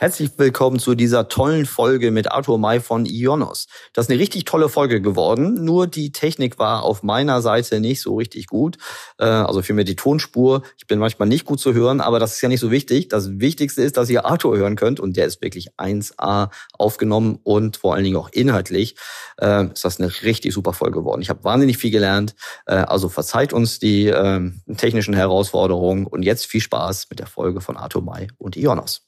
Herzlich willkommen zu dieser tollen Folge mit Arthur May von Ionos. Das ist eine richtig tolle Folge geworden, nur die Technik war auf meiner Seite nicht so richtig gut. Äh, also vielmehr die Tonspur. Ich bin manchmal nicht gut zu hören, aber das ist ja nicht so wichtig. Das Wichtigste ist, dass ihr Arthur hören könnt und der ist wirklich 1A aufgenommen und vor allen Dingen auch inhaltlich äh, ist das eine richtig super Folge geworden. Ich habe wahnsinnig viel gelernt. Äh, also verzeiht uns die ähm, technischen Herausforderungen und jetzt viel Spaß mit der Folge von Arthur May und Ionos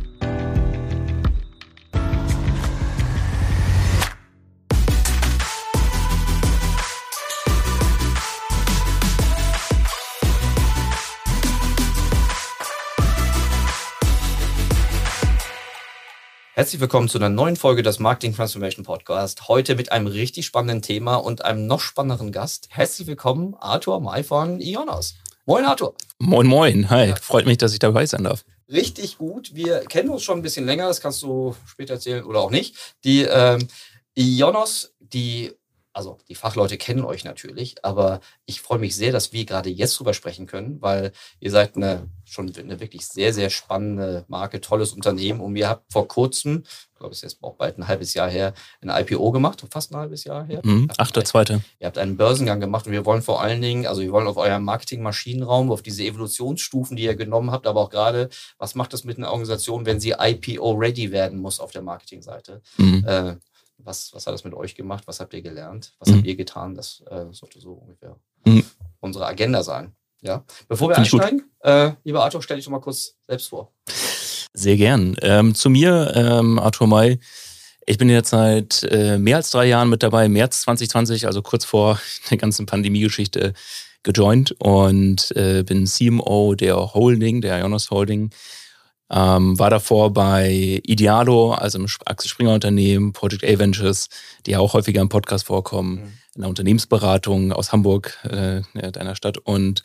Herzlich willkommen zu einer neuen Folge des Marketing Transformation Podcast. Heute mit einem richtig spannenden Thema und einem noch spannenderen Gast. Herzlich willkommen, Arthur May von Ionos. Moin, Arthur. Moin, moin. Hi. Freut mich, dass ich dabei sein darf. Richtig gut. Wir kennen uns schon ein bisschen länger. Das kannst du später erzählen oder auch nicht. Die ähm, Ionos, die also die Fachleute kennen euch natürlich, aber ich freue mich sehr, dass wir gerade jetzt drüber sprechen können, weil ihr seid eine schon eine wirklich sehr, sehr spannende Marke, tolles Unternehmen und ihr habt vor kurzem, ich glaube, es ist jetzt auch bald ein halbes Jahr her, ein IPO gemacht, fast ein halbes Jahr her. Mhm, Achter, zweite. Ihr habt einen Börsengang gemacht und wir wollen vor allen Dingen, also wir wollen auf euren Marketing-Maschinenraum, auf diese Evolutionsstufen, die ihr genommen habt, aber auch gerade, was macht das mit einer Organisation, wenn sie IPO-ready werden muss auf der Marketingseite? Mhm. Äh, was, was hat das mit euch gemacht? Was habt ihr gelernt? Was mhm. habt ihr getan? Das äh, sollte so ungefähr mhm. unsere Agenda sein. Ja. Bevor wir Find einsteigen, äh, lieber Arthur, stell dich doch mal kurz selbst vor. Sehr gern. Ähm, zu mir, ähm, Arthur May. Ich bin jetzt seit äh, mehr als drei Jahren mit dabei, März 2020, also kurz vor der ganzen Pandemie-Geschichte gejoint und äh, bin CMO der Holding, der Ionos Holding. Ähm, war davor bei Idealo, also im Axel Springer Unternehmen, Project A Ventures, die ja auch häufiger im Podcast vorkommen, mhm. in der Unternehmensberatung aus Hamburg, äh, deiner Stadt und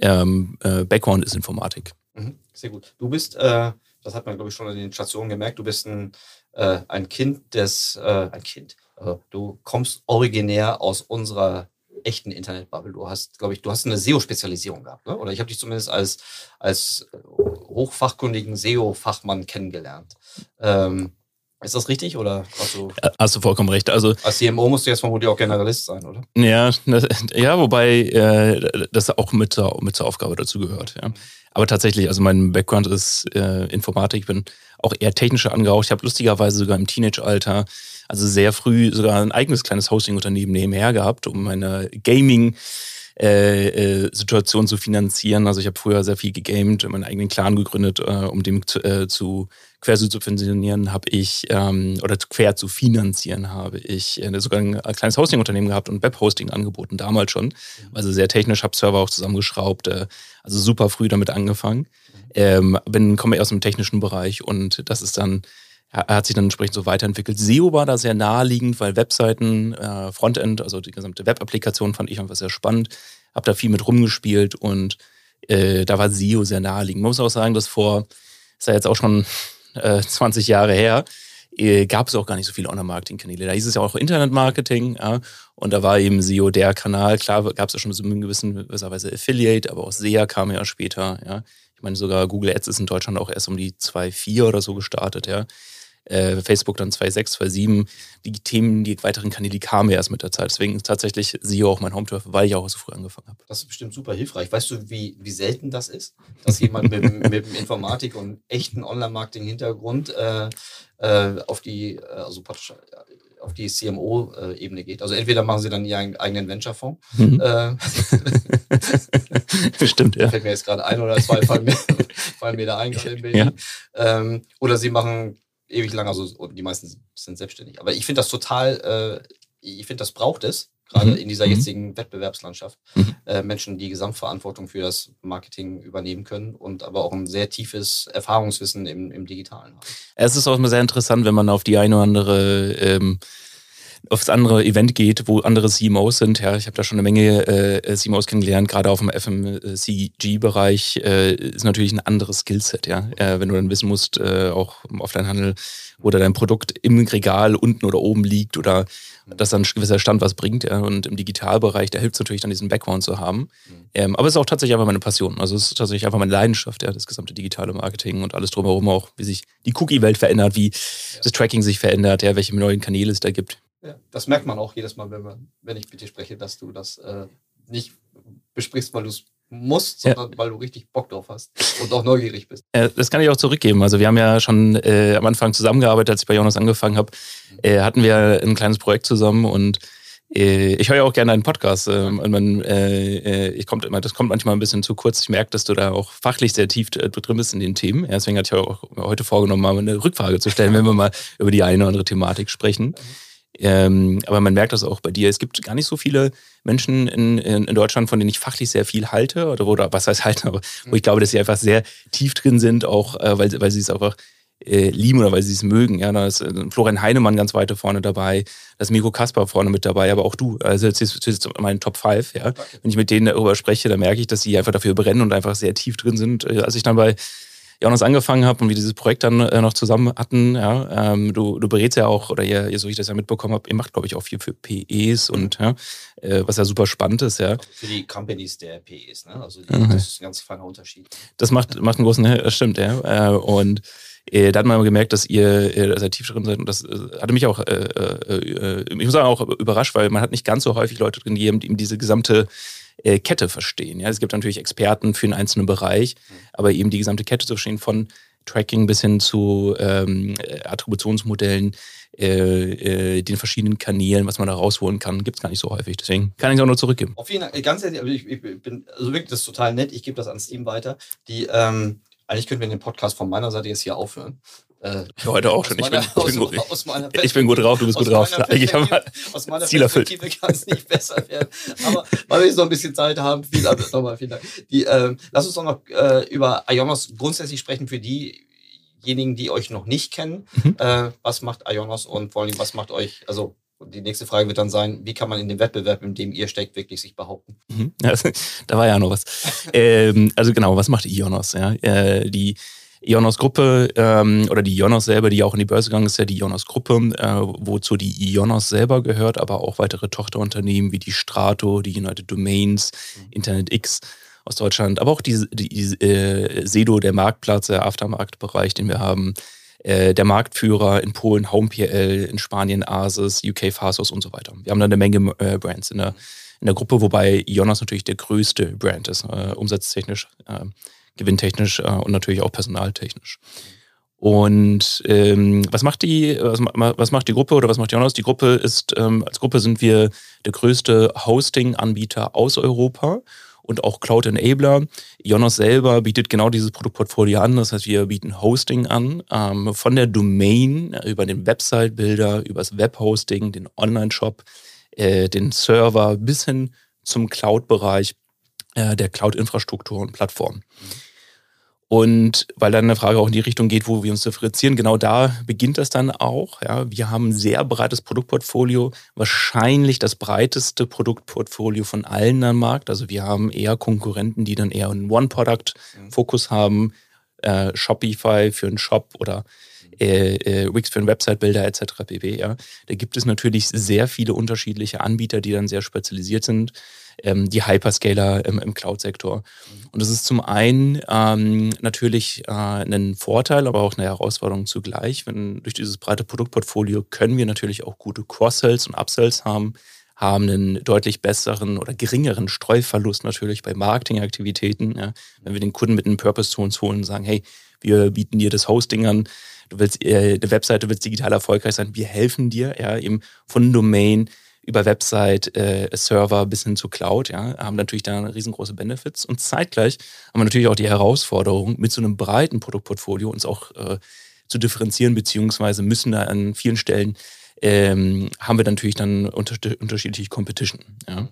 ähm, äh, Background ist Informatik. Mhm. Sehr gut. Du bist, äh, das hat man glaube ich schon in den Stationen gemerkt, du bist ein, äh, ein Kind des, äh, ein Kind. Also, du kommst originär aus unserer echten Internetbubble. Du hast, glaube ich, du hast eine SEO-Spezialisierung gehabt, ne? oder ich habe dich zumindest als, als hochfachkundigen SEO-Fachmann kennengelernt. Ähm, ist das richtig oder hast du, hast du vollkommen recht? Also als CMO musst du jetzt vermutlich auch Generalist sein, oder? Ja, das, ja, wobei äh, das auch mit, mit zur Aufgabe dazu gehört. Ja. Aber tatsächlich, also mein Background ist äh, Informatik, ich bin auch eher technischer angehaucht. Ich habe lustigerweise sogar im Teenage-Alter also sehr früh sogar ein eigenes kleines Hosting-Unternehmen nebenher gehabt, um meine Gaming- äh, äh, Situation zu finanzieren. Also ich habe früher sehr viel gegamed, meinen eigenen Clan gegründet, äh, um dem zu, äh, zu quer zu subventionieren, habe ich ähm, oder quer zu finanzieren habe ich äh, sogar ein kleines Hosting-Unternehmen gehabt und Web-Hosting angeboten damals schon. Also sehr technisch, habe Server auch zusammengeschraubt, äh, also super früh damit angefangen. Ähm, bin komme aus dem technischen Bereich und das ist dann hat sich dann entsprechend so weiterentwickelt. SEO war da sehr naheliegend, weil Webseiten, äh, Frontend, also die gesamte Web-Applikation fand ich einfach sehr spannend. Hab da viel mit rumgespielt und äh, da war SEO sehr naheliegend. Man muss auch sagen, dass vor, ist ja jetzt auch schon äh, 20 Jahre her, äh, gab es auch gar nicht so viele Online-Marketing-Kanäle. Da hieß es ja auch Internet-Marketing ja, und da war eben SEO der Kanal. Klar gab es ja schon so in gewissen Weise Affiliate, aber auch SEA kam ja später. Ja. Ich meine, sogar Google Ads ist in Deutschland auch erst um die 2.4 oder so gestartet. Ja äh, Facebook dann 2.6, 2.7. Die Themen, die weiteren Kanäle, die kamen erst mit der Zeit. Deswegen ist tatsächlich SEO auch mein Home-Turf, weil ich auch so früh angefangen habe. Das ist bestimmt super hilfreich. Weißt du, wie, wie selten das ist, dass jemand mit, mit dem Informatik- und echten Online-Marketing-Hintergrund äh, äh, auf die, äh, also auf die CMO-Ebene geht. Also entweder machen sie dann ihren eigenen Venture-Fonds. Mhm. Äh, Stimmt, ja. Fällt mir jetzt gerade ein oder zwei fallen mir, fallen mir da ein gerade in Berlin. Ja. Ähm, oder sie machen ewig lang, also die meisten sind selbstständig. Aber ich finde das total, äh, ich finde, das braucht es, gerade mhm. in dieser mhm. jetzigen Wettbewerbslandschaft. Mhm. Äh, Menschen, die Gesamtverantwortung für das Marketing übernehmen können und aber auch ein sehr tiefes Erfahrungswissen im, im Digitalen haben. Es ist auch immer sehr interessant, wenn man auf die eine oder andere ähm, aufs andere Event geht, wo andere CMOs sind. Ja, ich habe da schon eine Menge äh, CMOs kennengelernt, gerade auf dem FMCG-Bereich äh, ist natürlich ein anderes Skillset. Ja, äh, wenn du dann wissen musst, äh, auch im Offline-Handel, wo da dein Produkt im Regal unten oder oben liegt oder dass dann ein gewisser Stand was bringt. Ja. Und im Digitalbereich, da hilft es natürlich dann, diesen Background zu haben. Mhm. Ähm, aber es ist auch tatsächlich einfach meine Passion. Also es ist tatsächlich einfach meine Leidenschaft, ja, das gesamte digitale Marketing und alles drumherum auch, wie sich die Cookie-Welt verändert, wie ja. das Tracking sich verändert, ja, welche neuen Kanäle es da gibt. Ja, das merkt man auch jedes Mal, wenn, man, wenn ich mit dir spreche, dass du das äh, nicht besprichst, weil du es musst, sondern ja. weil du richtig Bock drauf hast und auch neugierig bist. Äh, das kann ich auch zurückgeben. Also wir haben ja schon äh, am Anfang zusammengearbeitet, als ich bei Jonas angefangen habe, äh, hatten wir ein kleines Projekt zusammen und äh, ich höre ja auch gerne einen Podcast. Man, äh, ich kommt immer, das kommt manchmal ein bisschen zu kurz. Ich merke, dass du da auch fachlich sehr tief drin bist in den Themen. Deswegen hatte ich auch heute vorgenommen, mal eine Rückfrage zu stellen, wenn wir mal über die eine oder andere Thematik sprechen. Ähm, aber man merkt das auch bei dir. Es gibt gar nicht so viele Menschen in, in, in, Deutschland, von denen ich fachlich sehr viel halte, oder, oder was heißt halten, aber wo ich glaube, dass sie einfach sehr tief drin sind, auch äh, weil, weil sie es einfach äh, lieben oder weil sie es mögen. Ja, da ist äh, Florian Heinemann ganz weit vorne dabei, da ist Miko Kaspar vorne mit dabei, aber auch du. Also jetzt ist, jetzt mein Top 5, ja. Wenn ich mit denen darüber spreche, dann merke ich, dass sie einfach dafür brennen und einfach sehr tief drin sind. Äh, als ich dann bei Jonas angefangen habe und wir dieses Projekt dann äh, noch zusammen hatten, ja, ähm, du, du berätst ja auch, oder ihr, so wie ich das ja mitbekommen habe, ihr macht, glaube ich, auch viel für PEs und ja, äh, was ja super spannend ist, ja. Für die Companies der PEs, ne? Also die, mhm. das ist ein ganz feiner Unterschied. Das macht, macht einen großen, das stimmt, ja. Äh, und äh, da hat man gemerkt, dass ihr äh, sehr tief drin seid und das äh, hatte mich auch, äh, äh, ich muss sagen, auch überrascht, weil man hat nicht ganz so häufig Leute drin, die eben diese gesamte äh, Kette verstehen. Ja, es gibt natürlich Experten für einen einzelnen Bereich, mhm. aber eben die gesamte Kette zu verstehen von Tracking bis hin zu ähm, Attributionsmodellen, äh, äh, den verschiedenen Kanälen, was man da rausholen kann, gibt es gar nicht so häufig. Deswegen kann ich es auch nur zurückgeben. Auf jeden Fall, ganz ehrlich, ich, ich bin, also wirklich, das ist total nett. Ich gebe das ans Team weiter. Die, ähm, eigentlich könnten wir den Podcast von meiner Seite jetzt hier aufhören. Äh, Heute auch schon. Ich, bin, ich, bin gut, ich bin gut drauf, du bist gut drauf. Eigentlich haben wir aus meiner Ziel Perspektive kann es nicht besser werden. Aber weil wir jetzt noch ein bisschen Zeit haben, Dank, nochmal vielen Dank. Die, äh, lass uns doch noch äh, über Ionos grundsätzlich sprechen für diejenigen, die euch noch nicht kennen. Mhm. Äh, was macht Ionos und vor allem, was macht euch, also die nächste Frage wird dann sein, wie kann man in dem Wettbewerb, in dem ihr steckt, wirklich sich behaupten? Mhm. Ja, da war ja noch was. ähm, also genau, was macht Ionos? Ja? Äh, die Ionos-Gruppe ähm, oder die Ionos selber, die auch in die Börse gegangen ist, ja die Ionos-Gruppe, äh, wozu die Ionos selber gehört, aber auch weitere Tochterunternehmen wie die Strato, die United Domains, mhm. Internet X aus Deutschland, aber auch die, die, äh, Sedo, der Marktplatz, der Aftermarktbereich, den wir haben, äh, der Marktführer in Polen, HomePL, in Spanien Asus, UK Fasos und so weiter. Wir haben da eine Menge äh, Brands in der, in der Gruppe, wobei Ionos natürlich der größte Brand ist, äh, umsatztechnisch äh, gewinntechnisch äh, und natürlich auch personaltechnisch. Und ähm, was macht die, was, was, macht die Gruppe oder was macht Jonas? Die Gruppe ist, ähm, als Gruppe sind wir der größte Hosting-Anbieter aus Europa und auch Cloud Enabler. Jonas selber bietet genau dieses Produktportfolio an. Das heißt, wir bieten Hosting an, ähm, von der Domain über den Website-Builder, über das Webhosting, den Online-Shop, äh, den Server bis hin zum Cloud-Bereich äh, der Cloud-Infrastruktur und Plattform. Und weil dann eine Frage auch in die Richtung geht, wo wir uns differenzieren, genau da beginnt das dann auch. Ja, wir haben ein sehr breites Produktportfolio, wahrscheinlich das breiteste Produktportfolio von allen am Markt. Also wir haben eher Konkurrenten, die dann eher einen One-Product-Fokus haben, äh, Shopify für einen Shop oder äh, äh, Wix für einen Website-Builder etc. pp. Ja. Da gibt es natürlich sehr viele unterschiedliche Anbieter, die dann sehr spezialisiert sind ähm, die Hyperscaler im, im Cloud-Sektor. Und das ist zum einen ähm, natürlich äh, ein Vorteil, aber auch eine Herausforderung zugleich. Wenn durch dieses breite Produktportfolio können wir natürlich auch gute Cross-Sells und Upsells haben, haben einen deutlich besseren oder geringeren Streuverlust natürlich bei Marketingaktivitäten. Ja. Wenn wir den Kunden mit einem Purpose zu uns holen und sagen, hey, wir bieten dir das Hosting an, du willst äh, eine Webseite, willst digital erfolgreich sein, wir helfen dir, ja, eben von Domain über Website, äh, Server bis hin zu Cloud, ja, haben natürlich da riesengroße Benefits. Und zeitgleich haben wir natürlich auch die Herausforderung, mit so einem breiten Produktportfolio uns auch äh, zu differenzieren, beziehungsweise müssen da an vielen Stellen ähm, haben wir natürlich dann unter unterschiedliche Competition. Ja.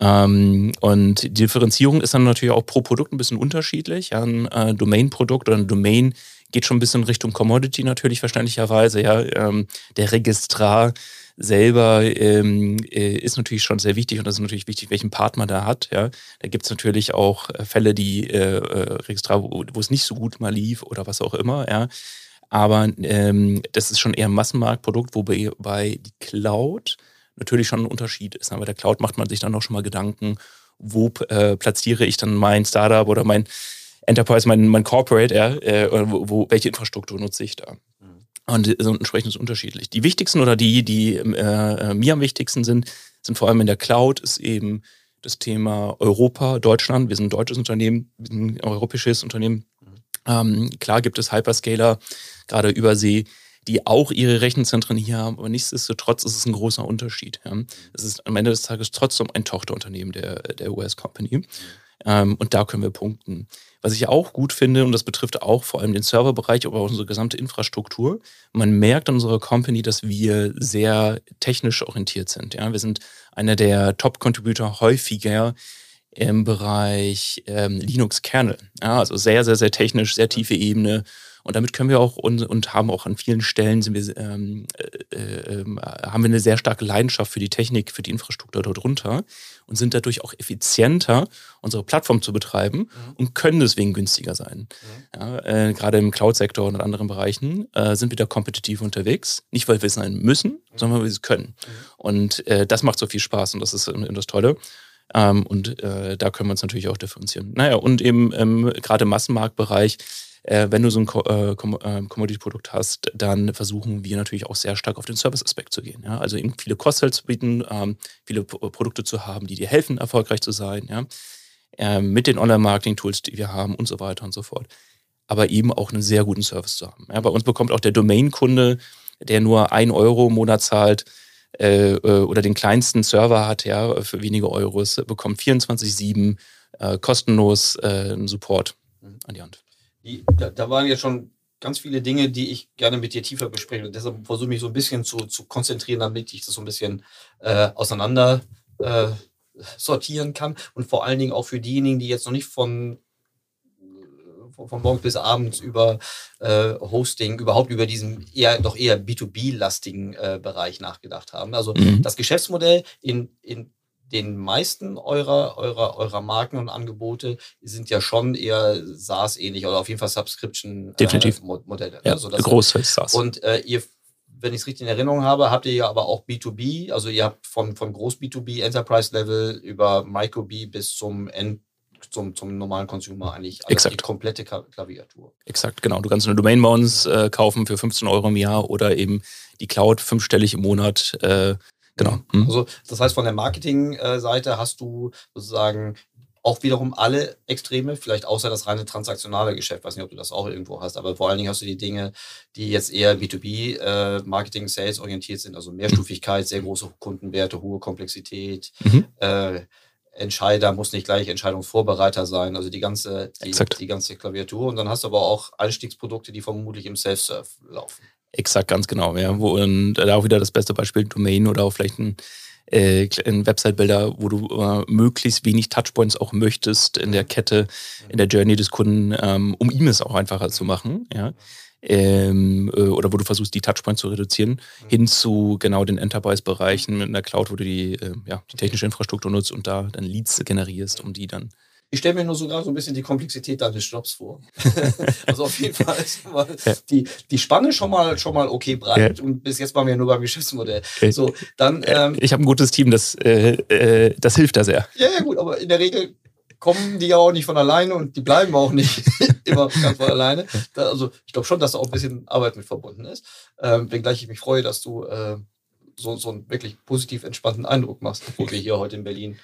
Ähm, und die Differenzierung ist dann natürlich auch pro Produkt ein bisschen unterschiedlich. Ja, ein äh, Domain-Produkt oder ein Domain geht schon ein bisschen Richtung Commodity natürlich verständlicherweise. Ja, ähm, der Registrar selber ähm, äh, ist natürlich schon sehr wichtig und das ist natürlich wichtig, welchen Part man da hat. Ja. Da gibt es natürlich auch äh, Fälle, die äh, äh, Registrar, wo, wo, es nicht so gut mal lief oder was auch immer. Ja. Aber ähm, das ist schon eher ein Massenmarktprodukt, wobei bei die Cloud natürlich schon ein Unterschied ist. Aber bei der Cloud macht man sich dann auch schon mal Gedanken, wo äh, platziere ich dann mein Startup oder mein Enterprise, mein, mein Corporate, ja, äh, wo, wo, welche Infrastruktur nutze ich da? Mhm. Und entsprechend ist es unterschiedlich. Die wichtigsten oder die, die äh, äh, mir am wichtigsten sind, sind vor allem in der Cloud, ist eben das Thema Europa, Deutschland. Wir sind ein deutsches Unternehmen, wir sind ein europäisches Unternehmen. Mhm. Ähm, klar gibt es Hyperscaler, gerade übersee, die auch ihre Rechenzentren hier haben, aber nichtsdestotrotz ist es ein großer Unterschied. Ja. Es ist am Ende des Tages trotzdem ein Tochterunternehmen der, der US-Company. Ähm, und da können wir punkten. Was ich auch gut finde, und das betrifft auch vor allem den Serverbereich, aber auch unsere gesamte Infrastruktur, man merkt an unserer Company, dass wir sehr technisch orientiert sind. Ja? Wir sind einer der Top-Contributor häufiger im Bereich ähm, Linux-Kernel. Ja, also sehr, sehr, sehr technisch, sehr tiefe Ebene. Und damit können wir auch und, und haben auch an vielen Stellen sind wir, ähm, äh, äh, haben wir eine sehr starke Leidenschaft für die Technik, für die Infrastruktur dort runter und sind dadurch auch effizienter, unsere Plattform zu betreiben mhm. und können deswegen günstiger sein. Mhm. Ja, äh, gerade im Cloud-Sektor und in anderen Bereichen äh, sind wir da kompetitiv unterwegs. Nicht, weil wir es sein müssen, mhm. sondern weil wir es können. Mhm. Und äh, das macht so viel Spaß und das ist das Tolle. Ähm, und äh, da können wir uns natürlich auch differenzieren. Naja, und eben ähm, gerade im Massenmarktbereich äh, wenn du so ein äh, ähm, Commodity-Produkt hast, dann versuchen wir natürlich auch sehr stark auf den Service-Aspekt zu gehen. Ja? Also eben viele Cross-Sells zu bieten, ähm, viele Produkte zu haben, die dir helfen, erfolgreich zu sein, ja? Ähm, mit den Online-Marketing-Tools, die wir haben und so weiter und so fort. Aber eben auch einen sehr guten Service zu haben. Ja? Bei uns bekommt auch der Domain-Kunde, der nur ein Euro im Monat zahlt, äh, äh oder den kleinsten Server hat, ja, für wenige Euros, bekommt 24-7 äh, kostenlos äh, Support an die Hand die, da, da waren jetzt schon ganz viele Dinge, die ich gerne mit dir tiefer bespreche. Und deshalb versuche ich mich so ein bisschen zu, zu konzentrieren, damit ich das so ein bisschen äh, auseinander äh, sortieren kann. Und vor allen Dingen auch für diejenigen, die jetzt noch nicht von von morgens bis abends über äh, Hosting, überhaupt über diesen eher doch eher B2B-lastigen äh, Bereich nachgedacht haben. Also mhm. das Geschäftsmodell in, in den meisten eurer, eurer, eurer Marken und Angebote sind ja schon eher SaaS-ähnlich oder auf jeden Fall Subscription-Modelle. Äh, ja, also Großteils SaaS. Und äh, ihr, wenn ich es richtig in Erinnerung habe, habt ihr ja aber auch B2B, also ihr habt von, von Groß-B2B, Enterprise-Level über Micro-B bis zum End zum, zum normalen Consumer eigentlich Exakt. die komplette Klaviatur. Exakt, genau. Du kannst eine Domain bei uns äh, kaufen für 15 Euro im Jahr oder eben die Cloud fünfstellig im Monat äh, Genau. Mhm. Also das heißt, von der Marketing-Seite hast du sozusagen auch wiederum alle Extreme, vielleicht außer das reine transaktionale Geschäft, weiß nicht, ob du das auch irgendwo hast, aber vor allen Dingen hast du die Dinge, die jetzt eher B2B, äh, Marketing, Sales orientiert sind, also Mehrstufigkeit, sehr große Kundenwerte, hohe Komplexität, mhm. äh, Entscheider muss nicht gleich Entscheidungsvorbereiter sein, also die ganze, die, die, ganze Klaviatur. Und dann hast du aber auch Einstiegsprodukte, die vermutlich im Self-Serve laufen. Exakt, ganz genau. Ja. Und da auch wieder das beste Beispiel Domain oder auch vielleicht ein, äh, ein Website-Builder, wo du äh, möglichst wenig Touchpoints auch möchtest in der Kette, in der Journey des Kunden, ähm, um ihm es auch einfacher zu machen. Ja. Ähm, äh, oder wo du versuchst, die Touchpoints zu reduzieren, hin zu genau den Enterprise-Bereichen in der Cloud, wo du die, äh, ja, die technische Infrastruktur nutzt und da dann Leads generierst, um die dann ich stelle mir nur sogar so ein bisschen die Komplexität deines Jobs vor. also auf jeden Fall ist ja. die, die Spanne schon mal, schon mal okay breit. Ja. Und bis jetzt waren wir nur beim Geschäftsmodell. So, dann, ähm, ich habe ein gutes Team, das, äh, äh, das hilft da sehr. Ja, ja, gut, aber in der Regel kommen die ja auch nicht von alleine und die bleiben auch nicht immer ganz von alleine. Da, also ich glaube schon, dass da auch ein bisschen Arbeit mit verbunden ist. Ähm, wenngleich ich mich freue, dass du äh, so, so einen wirklich positiv entspannten Eindruck machst, obwohl wir hier heute in Berlin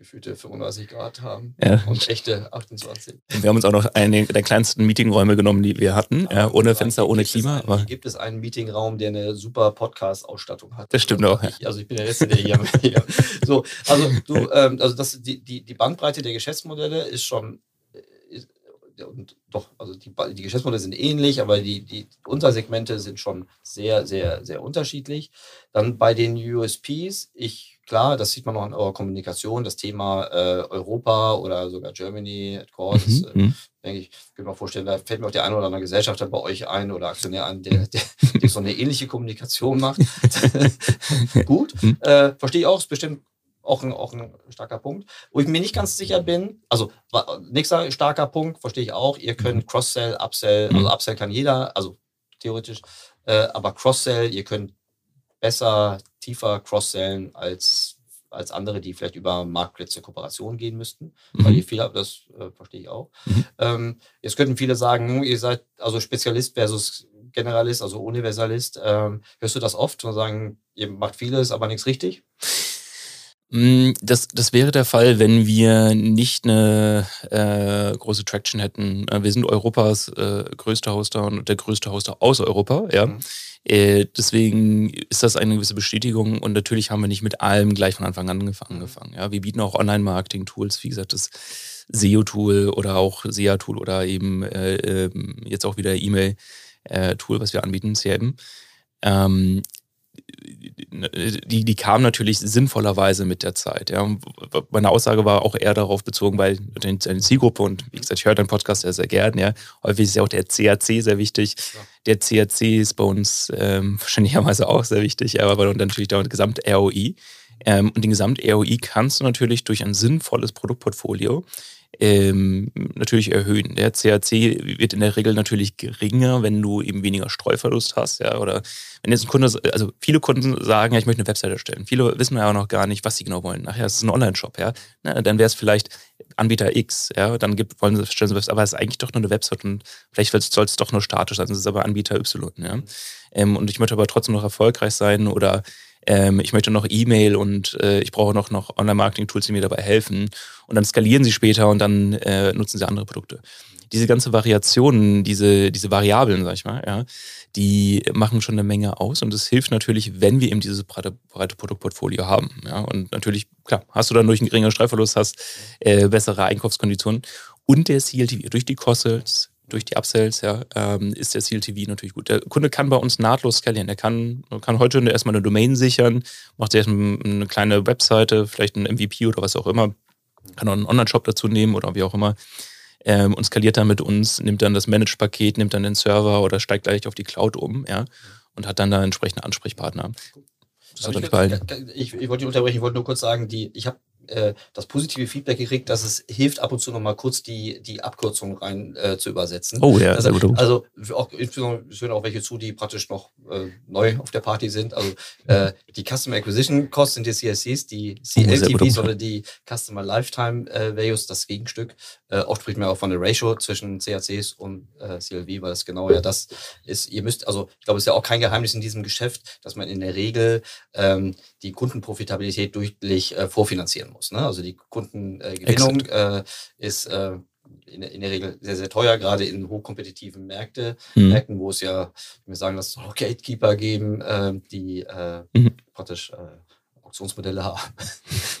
gefühlte 35 Grad haben ja. und echte 28. wir haben uns auch noch einen der kleinsten Meetingräume genommen, die wir hatten, ja, ohne Fenster, ohne Klima. Aber gibt es einen Meetingraum, der eine super Podcast-Ausstattung hat? Das stimmt auch. Ich, also ich bin der Letzte, der hier. hier. So, also du, ähm, also das, die, die, die Bandbreite der Geschäftsmodelle ist schon ist, und doch, also die, die Geschäftsmodelle sind ähnlich, aber die, die Untersegmente sind schon sehr, sehr, sehr unterschiedlich. Dann bei den USPs, ich Klar, das sieht man noch in eurer Kommunikation, das Thema äh, Europa oder sogar Germany, Headquarters. Mhm. Äh, mhm. denke ich, könnte mir vorstellen, da fällt mir auch der eine oder andere Gesellschafter bei euch ein oder Aktionär ein, der, der, der so eine ähnliche Kommunikation macht. Gut, mhm. äh, verstehe ich auch, ist bestimmt auch ein, auch ein starker Punkt. Wo ich mir nicht ganz sicher bin, also nächster starker Punkt, verstehe ich auch, ihr könnt mhm. Cross-Sell, Upsell, also. Upsell kann jeder, also theoretisch, äh, aber Cross-Sell, ihr könnt besser tiefer cross-sellen als als andere, die vielleicht über Marktplätze Kooperation gehen müssten, mhm. weil ihr viel habt, das äh, verstehe ich auch. Mhm. Ähm, jetzt könnten viele sagen, hm, ihr seid also Spezialist versus Generalist, also Universalist. Ähm, hörst du das oft und sagen, ihr macht vieles, aber nichts richtig? Mm, das, das wäre der Fall, wenn wir nicht eine äh, große Traction hätten. Äh, wir sind Europas äh, größter Hoster und der größte Hoster aus Europa, ja. Mhm. Äh, deswegen ist das eine gewisse Bestätigung und natürlich haben wir nicht mit allem gleich von Anfang an angefangen. Ja. Wir bieten auch Online-Marketing-Tools, wie gesagt, das SEO-Tool oder auch SEA-Tool oder eben äh, ähm, jetzt auch wieder E-Mail-Tool, äh, was wir anbieten, CRM. Ähm, die, die kam natürlich sinnvollerweise mit der Zeit. Ja. Meine Aussage war auch eher darauf bezogen, weil seine Zielgruppe und wie gesagt, ich höre deinen Podcast sehr, sehr gern. Ja. Häufig ist ja auch der CAC sehr wichtig. Ja. Der CAC ist bei uns ähm, wahrscheinlicherweise auch sehr wichtig, aber dann natürlich der Gesamt-ROI. Ähm, und den Gesamt-ROI kannst du natürlich durch ein sinnvolles Produktportfolio ähm, natürlich erhöhen. Der CAC wird in der Regel natürlich geringer, wenn du eben weniger Streuverlust hast, ja, oder wenn jetzt ein Kunde, also viele Kunden sagen, ja, ich möchte eine Webseite erstellen. Viele wissen ja auch noch gar nicht, was sie genau wollen. Nachher ist es ein Online-Shop, ja. Na, dann wäre es vielleicht Anbieter X, ja, dann gibt, wollen sie, stellen sie Webseite, aber es ist eigentlich doch nur eine Website und vielleicht soll es doch nur statisch sein, es ist aber Anbieter Y, ja. Ähm, und ich möchte aber trotzdem noch erfolgreich sein oder ähm, ich möchte noch E-Mail und äh, ich brauche noch, noch Online-Marketing-Tools, die mir dabei helfen. Und dann skalieren sie später und dann äh, nutzen sie andere Produkte. Diese ganze Variationen, diese, diese Variablen, sag ich mal, ja, die machen schon eine Menge aus und es hilft natürlich, wenn wir eben dieses breite, breite Produktportfolio haben. Ja. Und natürlich, klar, hast du dann durch einen geringeren Streifverlust, hast äh, bessere Einkaufskonditionen und der CLTV durch die Kostels, durch die Upsells, ja, ähm, ist der CLTV natürlich gut. Der Kunde kann bei uns nahtlos skalieren. Er kann, kann heute erstmal eine Domain sichern, macht sich erstmal eine kleine Webseite, vielleicht ein MVP oder was auch immer, kann auch einen Online-Shop dazu nehmen oder wie auch immer. Ähm, und skaliert dann mit uns, nimmt dann das Managed-Paket, nimmt dann den Server oder steigt gleich auf die Cloud um, ja, und hat dann da entsprechende Ansprechpartner. Das hat ich, ich, ich wollte dich unterbrechen, ich wollte nur kurz sagen, die, ich habe äh, das positive Feedback gekriegt, dass es hilft, ab und zu nochmal kurz die, die Abkürzung rein äh, zu übersetzen. Oh ja, also, sehr gut. Also auch, insbesondere hören auch welche zu, die praktisch noch äh, neu auf der Party sind. Also äh, die Customer Acquisition Costs sind die CSCs, die CLTVs oh, oder die Customer Lifetime äh, Values, das Gegenstück. Äh, oft spricht man auch von der Ratio zwischen CACs und äh, CLV, weil es genau ja das ist. Ihr müsst, also ich glaube, es ist ja auch kein Geheimnis in diesem Geschäft, dass man in der Regel ähm, die Kundenprofitabilität deutlich äh, vorfinanzieren muss. Ne? Also die Kundengewinnung äh, ist äh, in, in, der Regel sehr, sehr teuer, gerade in hochkompetitiven Märkte, mhm. Märkten, wo es ja, wir sagen, dass es auch Gatekeeper geben, äh, die äh, mhm. praktisch äh, Auktionsmodelle haben,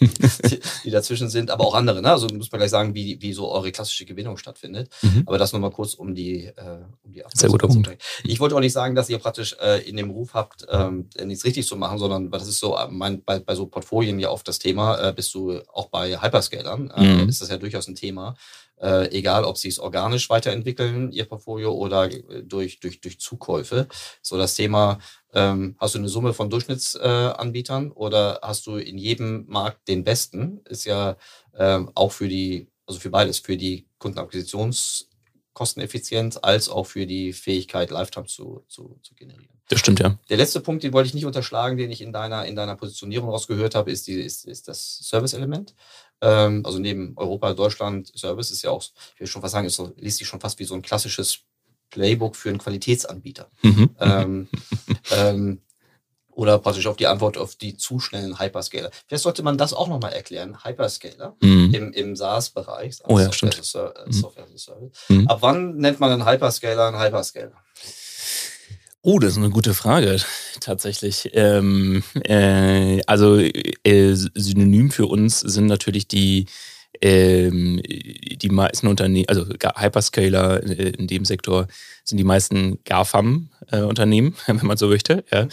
die, die, dazwischen sind, aber auch andere. Ne? Also muss man gleich sagen, wie, wie so eure klassische Gewinnung stattfindet. Mhm. Aber das nochmal kurz um die, äh, um die Sehr guter Punkt. Ich wollte auch nicht sagen, dass ihr praktisch äh, in dem Ruf habt, ähm, nichts richtig zu machen, sondern das ist so äh, mein, bei, bei so Portfolien ja oft das Thema, äh, bist du auch bei Hyperscalern, äh, mhm. ist das ja durchaus ein Thema. Äh, egal, ob sie es organisch weiterentwickeln, ihr Portfolio, oder durch, durch, durch Zukäufe. So das Thema, ähm, hast du eine Summe von Durchschnittsanbietern äh, oder hast du in jedem Markt den besten? Ist ja ähm, auch für die, also für beides, für die Kundenakquisitionskosteneffizienz als auch für die Fähigkeit, Lifetime zu, zu, zu generieren. Das stimmt, ja. Der letzte Punkt, den wollte ich nicht unterschlagen, den ich in deiner, in deiner Positionierung rausgehört habe, ist, die, ist, ist das Service-Element. Ähm, also neben Europa, Deutschland, Service ist ja auch, ich will schon fast sagen, ist so, liest sich schon fast wie so ein klassisches Playbook für einen Qualitätsanbieter. Mhm. Ähm, ähm, oder praktisch auf die Antwort auf die zu schnellen Hyperscaler. Vielleicht sollte man das auch nochmal erklären. Hyperscaler mhm. im, im SaaS-Bereich. Oh ja, Software stimmt. As mhm. Software a Service. Mhm. Ab wann nennt man einen Hyperscaler einen Hyperscaler? Oh, das ist eine gute Frage, tatsächlich. Ähm, äh, also äh, synonym für uns sind natürlich die ähm, die meisten Unternehmen, also Hyperscaler äh, in dem Sektor sind die meisten GAFAM-Unternehmen, äh, wenn man so möchte, ja,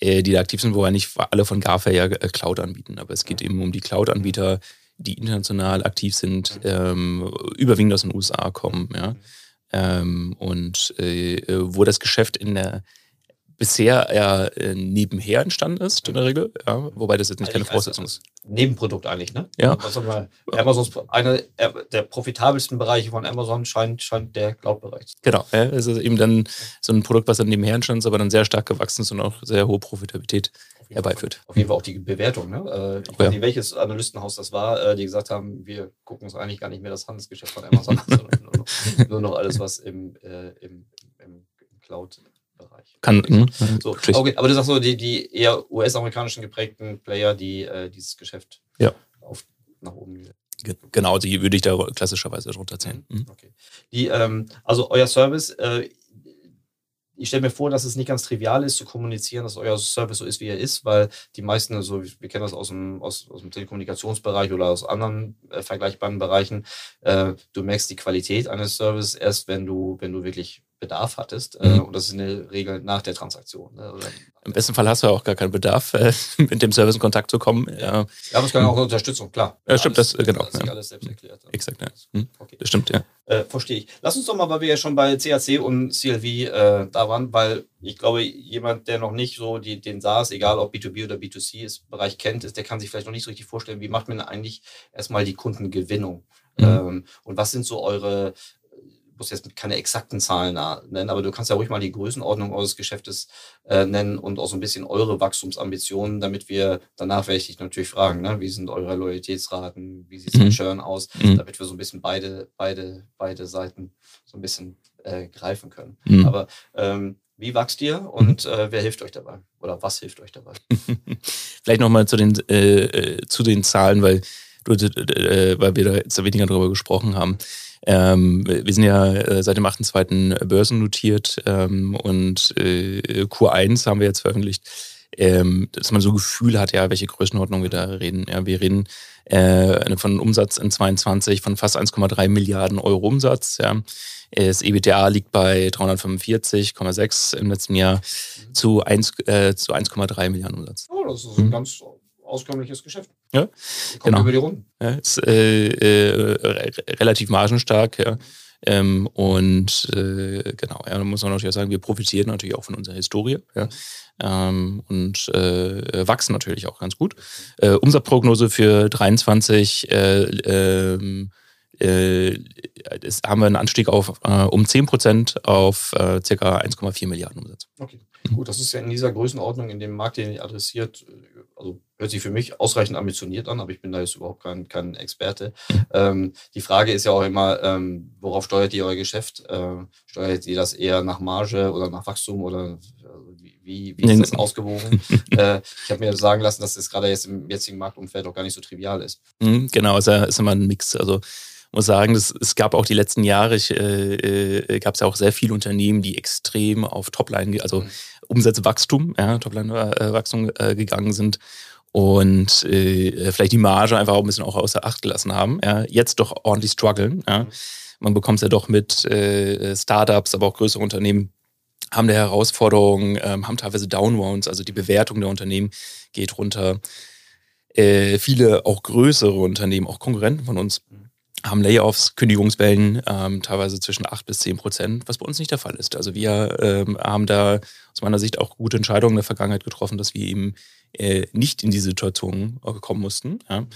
äh, die da aktiv sind, wo ja nicht alle von GAFA ja Cloud anbieten. Aber es geht eben um die Cloud-Anbieter, die international aktiv sind, ähm, überwiegend aus den USA kommen, ja. Ähm, und äh, wo das Geschäft in der bisher eher äh, nebenher entstanden ist, in der Regel, ja, wobei das jetzt nicht keine Voraussetzung ist. Nebenprodukt eigentlich, ne? Ja. Wir, Amazons, einer der profitabelsten Bereiche von Amazon scheint, scheint der Cloud-Bereich. Genau, ja, es ist eben dann so ein Produkt, was dann nebenher entstanden ist, aber dann sehr stark gewachsen ist und auch sehr hohe Profitabilität herbeiführt. Auf jeden Fall auch die Bewertung. Ne? Äh, ich Oh, weiß nicht, welches Analystenhaus das war, äh, die gesagt haben, wir gucken uns eigentlich gar nicht mehr das Handelsgeschäft von Amazon an, sondern nur noch, alles, was im, äh, im, im, im Cloud-Bereich. Kann, hm, So, okay, aber du sagst so, die, die eher US-amerikanischen geprägten Player, die äh, dieses Geschäft Ja. auf, nach oben gehen. Ge- Genau, die würde ich da klassischerweise drunter zählen. Mhm. Okay. Die, ähm, also euer Service, äh, ich stelle mir vor, dass es nicht ganz trivial ist zu kommunizieren, dass euer Service so ist, wie er ist, weil die meisten, also wir kennen das aus dem, aus, aus dem Telekommunikationsbereich oder aus anderen äh, vergleichbaren Bereichen, äh, du merkst die Qualität eines Services erst, wenn du, wenn du wirklich Bedarf hattest. Äh, Mhm. und das ist in der Regel nach der Transaktion. Ne? Oder, Im besten Fall hast du ja auch gar keinen Bedarf, äh, mit dem Service in Kontakt zu kommen. Ja, ja, aber es kann auch Unterstützung, klar. Ja, stimmt, alles, das, äh, genau, Das ist ja. alles selbst erklärt. exakt. Ja. Hm, Okay. das stimmt, ja. Äh, verstehe ich. Lass uns doch mal, weil wir ja schon bei CAC und CLV äh, da waren, weil ich glaube, jemand, der noch nicht so die, den SaaS, egal ob B2B oder B2C ist, Bereich kennt, ist, der kann sich vielleicht noch nicht so richtig vorstellen, wie macht man eigentlich erstmal die Kundengewinnung? Mhm. Ähm, und was sind so eure, muss jetzt keine exakten Zahlen nennen, aber du kannst ja ruhig mal die Größenordnung eures Geschäftes äh, nennen und auch so ein bisschen eure Wachstumsambitionen, damit wir danach werde ich dich natürlich fragen, ne? wie sind eure Loyalitätsraten, wie sieht es Mhm. mit Churn aus, Mhm. damit wir so ein bisschen beide, beide, beide Seiten so ein bisschen äh, greifen können. Mhm. Aber ähm, wie wächst ihr und äh, wer hilft euch dabei? Oder was hilft euch dabei? Vielleicht nochmal zu den, äh, äh, zu den Zahlen, weil, du, äh, weil wir da jetzt weniger darüber gesprochen haben. Ähm, wir sind ja äh, seit dem 8.2. börsennotiert ähm, und äh, Q1 haben wir jetzt veröffentlicht, ähm, dass man so ein Gefühl hat, ja, welche Größenordnung wir da reden. Ja, wir reden äh, von einem Umsatz in 22 von fast 1,3 Milliarden Euro Umsatz. Ja. Das EBITDA liegt bei 345,6 im letzten Jahr zu 1, äh, zu 1,3 Milliarden Umsatz. Oh, das ist Mhm. ein ganz auskömmliches Geschäft. Ja, kommt genau. über die Runden. Ja, ist äh, äh, re- relativ margenstark, ja. Ähm, und äh, genau, ja, da muss man natürlich auch sagen, wir profitieren natürlich auch von unserer Historie, ja. Ähm, und äh, wachsen natürlich auch ganz gut. Äh, Umsatzprognose für 23 äh, ähm, äh, haben wir einen Anstieg auf äh, um 10 Prozent auf äh, circa 1,4 Milliarden Umsatz. Okay, gut, das ist ja in dieser Größenordnung, in dem Markt, den ihr adressiert, also hört sich für mich ausreichend ambitioniert an, aber ich bin da jetzt überhaupt kein, kein Experte. Ähm, die Frage ist ja auch immer, ähm, worauf steuert ihr euer Geschäft? Äh, steuert ihr das eher nach Marge oder nach Wachstum oder also wie, wie, wie ist das ausgewogen? äh, ich habe mir sagen lassen, dass das gerade jetzt im jetzigen Marktumfeld auch gar nicht so trivial ist. Mhm, Genau, ist, ja, ist immer ein Mix. Also muss sagen, das, es gab auch die letzten Jahre, ich, äh, äh, gab es ja auch sehr viele Unternehmen, die extrem auf Topline, also Mhm. Umsatzwachstum, ja, Topline-Wachstum äh, gegangen sind und äh, vielleicht die Marge einfach auch ein bisschen auch außer Acht gelassen haben. Ja, jetzt doch ordentlich strugglen. Ja. Man bekommt es ja doch mit äh, Startups, aber auch größere Unternehmen haben da Herausforderungen, ähm, haben teilweise Downrounds, also die Bewertung der Unternehmen geht runter. Äh, viele auch größere Unternehmen, auch Konkurrenten von uns, haben Layoffs, Kündigungswellen, ähm, teilweise zwischen 8 bis 10 Prozent, was bei uns nicht der Fall ist. Also wir ähm, haben da aus meiner Sicht auch gute Entscheidungen in der Vergangenheit getroffen, dass wir eben äh, nicht in die Situation äh, kommen mussten. Ja.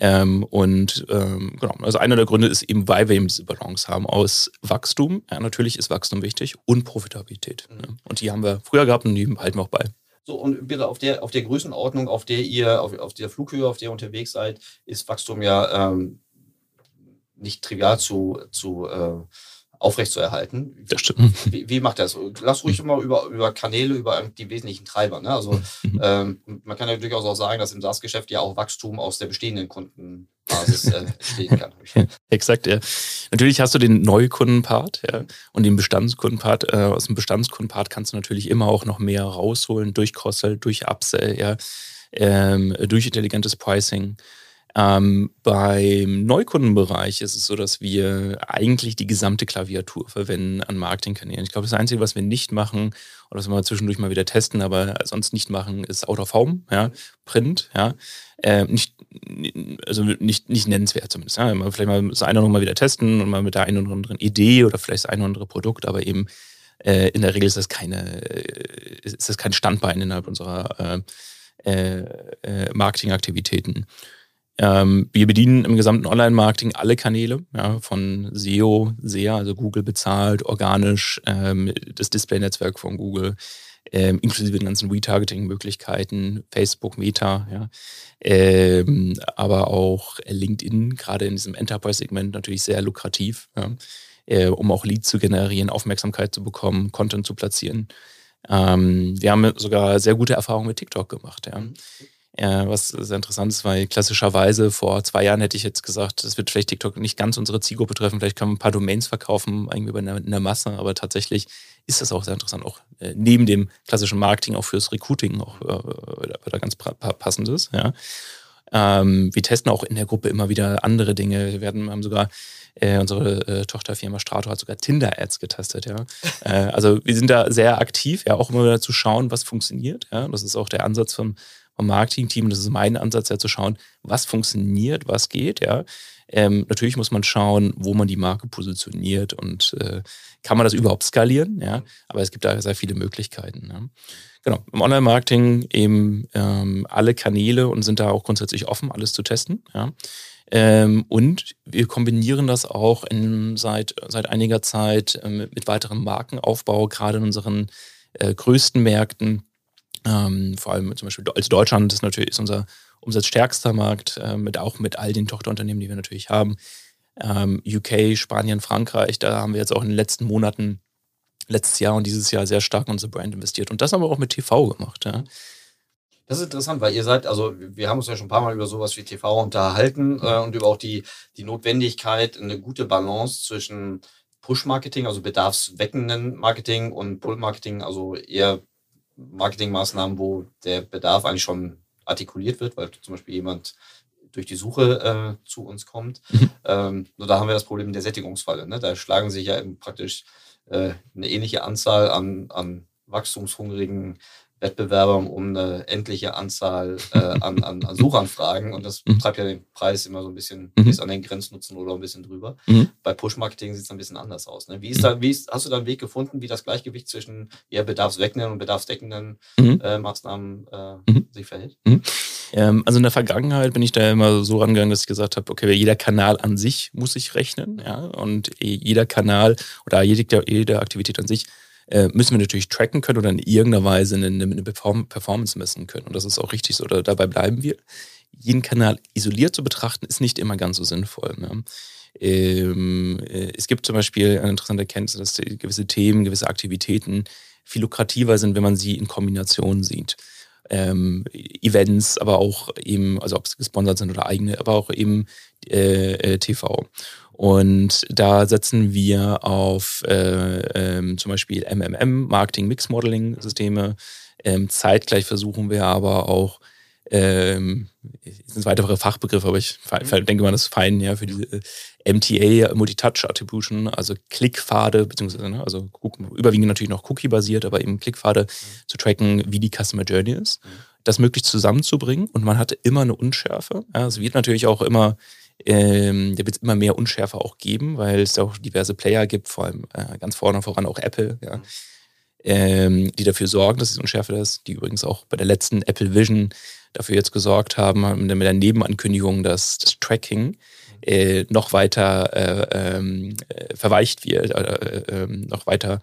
Ähm, und ähm, genau, also einer der Gründe ist eben, weil wir eben diese Balance haben aus Wachstum, ja, natürlich ist Wachstum wichtig, und Profitabilität. Mhm. Ja. Und die haben wir früher gehabt und die behalten wir auch bei. So, und bitte auf der, auf der Größenordnung, auf der ihr, auf, auf der Flughöhe, auf der ihr unterwegs seid, ist Wachstum ja ähm, nicht trivial zu, zu äh, aufrechtzuerhalten. Das stimmt. Wie, wie macht das? Lass ruhig immer über, über Kanäle, über die wesentlichen Treiber. Ne? Also Mhm. ähm, man kann ja durchaus auch sagen, dass im SaaS-Geschäft ja auch Wachstum aus der bestehenden Kundenbasis äh, entstehen kann. Exakt, ja. Natürlich hast du den Neukundenpart ja, und den Bestandskundenpart. Äh, aus dem Bestandskundenpart kannst du natürlich immer auch noch mehr rausholen durch Cross-Sell, durch Upsell, ja, ähm, durch intelligentes Pricing. Ähm, beim Neukundenbereich ist es so, dass wir eigentlich die gesamte Klaviatur verwenden an Marketingkanälen. Ich glaube, das Einzige, was wir nicht machen, oder was wir mal zwischendurch mal wieder testen, aber sonst nicht machen, ist Out of Home, ja, Print, ja. Äh, nicht, also nicht, nicht nennenswert zumindest. Ja. Vielleicht mal das eine oder andere mal wieder testen und mal mit der einen oder anderen Idee oder vielleicht das eine oder andere Produkt, aber eben äh, in der Regel ist das keine, ist das kein Standbein innerhalb unserer äh, äh, äh, Marketingaktivitäten. Ähm, wir bedienen im gesamten Online-Marketing alle Kanäle, ja, von SEO, SEA, also Google bezahlt, organisch, ähm, das Display-Netzwerk von Google, ähm, inklusive den ganzen Retargeting-Möglichkeiten, Facebook, Meta, ja. Ähm, aber auch LinkedIn, gerade in diesem Enterprise-Segment natürlich sehr lukrativ, ja. äh, um auch Leads zu generieren, Aufmerksamkeit zu bekommen, Content zu platzieren. Ähm, wir haben sogar sehr gute Erfahrungen mit TikTok gemacht, ja. Äh, was sehr interessant ist, weil klassischerweise vor zwei Jahren hätte ich jetzt gesagt, das wird vielleicht TikTok nicht ganz unsere Zielgruppe treffen, vielleicht können wir ein paar Domains verkaufen, irgendwie bei einer, Masse, aber tatsächlich ist das auch sehr interessant, auch äh, neben dem klassischen Marketing auch fürs Recruiting auch äh, da ganz passend ist. Ja. Ähm, wir testen auch in der Gruppe immer wieder andere Dinge. Wir werden, haben sogar unsere Tochterfirma Strato hat sogar Tinder-Ads getestet, ja. also wir sind da sehr aktiv, ja, auch immer wieder zu schauen, was funktioniert. Ja. Das ist auch der Ansatz vom, vom Marketing-Team. Das ist mein Ansatz, ja, zu schauen, was funktioniert, was geht, ja. Ähm, natürlich muss man schauen, wo man die Marke positioniert und äh, kann man das überhaupt skalieren, ja. Aber es gibt da sehr viele Möglichkeiten. Ja? Genau, im Online-Marketing eben ähm, alle Kanäle und sind da auch grundsätzlich offen, alles zu testen, ja. Ähm, und wir kombinieren das auch in, seit, seit einiger Zeit äh, mit, mit weiterem Markenaufbau, gerade in unseren äh, größten Märkten. Ähm, vor allem zum Beispiel als Deutschland ist natürlich ist unser umsatzstärkster Markt, äh, mit, auch mit all den Tochterunternehmen, die wir natürlich haben. Ähm, UK, Spanien, Frankreich, da haben wir jetzt auch in den letzten Monaten, letztes Jahr und dieses Jahr sehr stark in unsere Brand investiert. Und das haben wir auch mit TV gemacht. Ja. Das ist interessant, weil ihr seid, also wir haben uns ja schon ein paar Mal über sowas wie TV unterhalten äh, und über auch die, die Notwendigkeit, eine gute Balance zwischen Push-Marketing, also bedarfsweckenden Marketing und Pull-Marketing, also eher Marketingmaßnahmen, wo der Bedarf eigentlich schon artikuliert wird, weil zum Beispiel jemand durch die Suche äh, zu uns kommt. Mhm. Ähm, nur da haben wir das Problem der Sättigungsfalle. Ne? Da schlagen sich ja praktisch äh, eine ähnliche Anzahl an, an wachstumshungrigen Wettbewerbern um eine endliche Anzahl äh, an, an, an, Suchanfragen und das mhm. treibt ja den Preis immer so ein bisschen mhm. bis an den Grenznutzen oder ein bisschen drüber. Mhm. Bei Push-Marketing sieht es ein bisschen anders aus. Ne? Wie ist da, wie ist, hast du da einen Weg gefunden, wie das Gleichgewicht zwischen eher bedarfsweckenden und bedarfsdeckenden mhm. äh, Maßnahmen äh, mhm. sich verhält? Ähm, also in der Vergangenheit bin ich da immer so rangegangen, dass ich gesagt habe, okay, jeder Kanal an sich muss sich rechnen, ja, und jeder Kanal oder jede, jede Aktivität an sich äh, müssen wir natürlich tracken können oder in irgendeiner Weise eine, eine Performance messen können. Und das ist auch richtig so. Oder dabei bleiben wir. Jeden Kanal isoliert zu betrachten, ist nicht immer ganz so sinnvoll. Ne? Ähm, äh, es gibt zum Beispiel eine interessante Erkenntnis, dass gewisse Themen, gewisse Aktivitäten viel lukrativer sind, wenn man sie in Kombination sieht. Ähm, Events, aber auch eben, also ob es gesponsert sind oder eigene, aber auch eben äh, äh TV. Und da setzen wir auf äh, ähm, zum Beispiel MMM, Marketing Mix Modeling Systeme. Ähm, zeitgleich versuchen wir aber auch, ähm, sind weitere Fachbegriffe, aber ich denke mal, das ist fein, ja, für diese äh, MTA, Multitouch Attribution, also Klickpfade, beziehungsweise, ne, also überwiegend natürlich noch Cookie-basiert, aber eben Klickpfade zu tracken, wie die Customer Journey ist. Das möglichst zusammenzubringen und man hatte immer eine Unschärfe. Ja, es wird natürlich auch immer ähm, da wird es immer mehr Unschärfe auch geben, weil es auch diverse Player gibt, vor allem äh, ganz vorne voran auch Apple, ja, ähm, die dafür sorgen, dass es Unschärfe ist, die übrigens auch bei der letzten Apple Vision dafür jetzt gesorgt haben, mit der Nebenankündigung, dass das Tracking äh, noch weiter äh, ähm, äh, verweicht wird, äh, ähm, noch weiter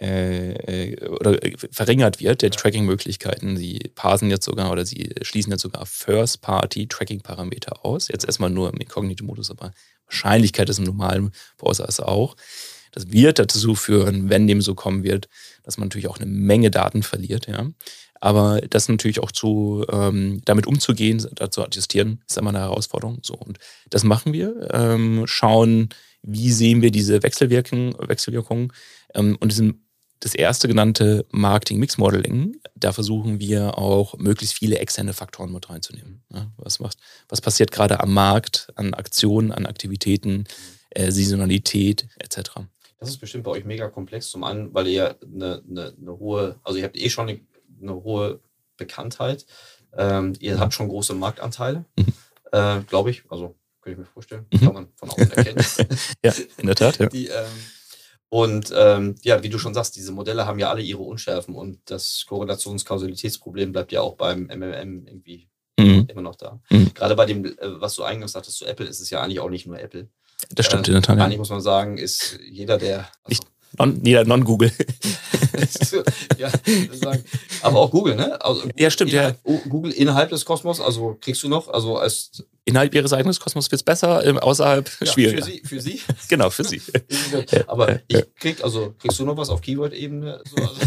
äh, äh, oder verringert wird, der Tracking-Möglichkeiten. Sie parsen jetzt sogar oder sie schließen jetzt sogar First-Party-Tracking-Parameter aus. Jetzt erstmal nur im Inkognito-Modus, aber Wahrscheinlichkeit ist im normalen Browser auch. Das wird dazu führen, wenn dem so kommen wird, dass man natürlich auch eine Menge Daten verliert, ja. Aber das natürlich auch zu, ähm, damit umzugehen, dazu adjustieren, ist immer eine Herausforderung. So, und das machen wir. Ähm, schauen, wie sehen wir diese Wechselwirkungen, Wechselwirkungen ähm, und diesen das erste genannte Marketing Mix Modeling, da versuchen wir auch möglichst viele externe Faktoren mit reinzunehmen. was, macht, was passiert gerade am Markt, an Aktionen, an Aktivitäten, äh, Saisonalität etc. Das ist bestimmt bei euch mega komplex. Zum einen, weil ihr eine, eine, eine hohe, also ihr habt eh schon eine, eine hohe Bekanntheit. Ähm, ihr habt schon große Marktanteile, mhm. äh, glaube ich. Also könnte ich mir vorstellen. Mhm. Kann man von außen erkennen. ja, in der Tat. Ja. Die, ähm, und ähm, ja, wie du schon sagst, diese Modelle haben ja alle ihre Unschärfen und das Korrelations-Kausalitätsproblem bleibt ja auch beim MMM irgendwie mhm. immer noch da. Mhm. Gerade bei dem, äh, was du eingangs sagtest zu Apple, ist es ja eigentlich auch nicht nur Apple. Das stimmt äh, in der Tat. Eigentlich muss man sagen, ist jeder, der. Also, Non, jeder Non-Google. ja, aber auch Google, ne? Also, ja, stimmt, innerhalb, ja. Google innerhalb des Kosmos, also kriegst du noch, also als. Innerhalb ihres eigenen Kosmos wird es besser, ähm, außerhalb ja, schwieriger. Für sie, für sie? genau, für sie. aber ich krieg, also kriegst du noch was auf Keyword-Ebene? So, also,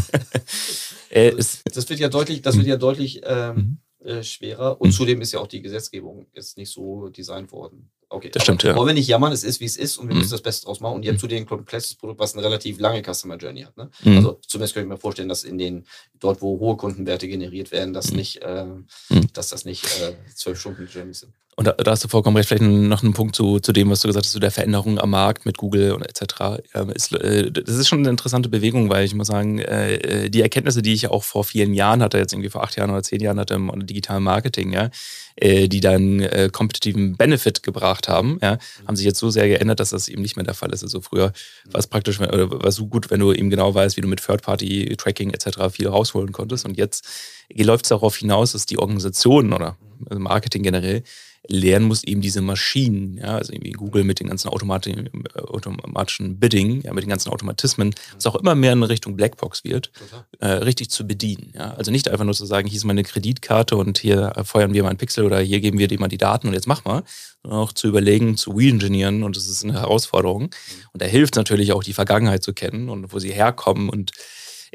äh, das wird ja deutlich, das wird ja deutlich ähm, mhm. äh, schwerer. Und mhm. zudem ist ja auch die Gesetzgebung jetzt nicht so designt worden. Okay, das stimmt, ja. Wollen wir nicht jammern, es ist, wie es ist und wir mhm. müssen das Beste draus machen. Und ihr habt zudem ein komplexes Produkt, was eine relativ lange Customer Journey hat. Ne? Mhm. Also zumindest könnte ich mir vorstellen, dass in den, dort, wo hohe Kundenwerte generiert werden, dass mhm. nicht, äh, mhm. dass das nicht äh, zwölf äh, Stunden Journeys sind. Und da, da, hast du vollkommen recht. Vielleicht noch einen Punkt zu, zu dem, was du gesagt hast, zu der Veränderung am Markt mit Google und etc. Ähm, ist, äh, das ist schon eine interessante Bewegung, weil ich muss sagen, äh, äh, die Erkenntnisse, die ich auch vor vielen Jahren hatte, jetzt irgendwie vor acht Jahren oder zehn Jahren hatte im digitalen Marketing, ja, äh, die dann äh, kompetitiven Benefit gebracht haben, ja, haben sich jetzt so sehr geändert, dass das eben nicht mehr der Fall ist. Also früher war es praktisch, oder war es so gut, wenn du eben genau weißt, wie du mit Third-Party-Tracking etc. viel rausholen konntest. Und jetzt läuft es darauf hinaus, dass die Organisationen oder also Marketing generell lernen muss, eben diese Maschinen, ja, also irgendwie Google mit den ganzen automatischen Bidding, ja, mit den ganzen Automatismen, was auch immer mehr in Richtung Blackbox wird, äh, richtig zu bedienen. Ja. Also nicht einfach nur zu sagen, hier ist meine Kreditkarte und hier feuern wir mal einen Pixel oder hier geben wir dir mal die Daten und jetzt mach mal, sondern auch zu überlegen, zu re-engineeren und das ist eine Herausforderung. Mhm. Und da hilft natürlich auch die Vergangenheit zu kennen und wo sie herkommen und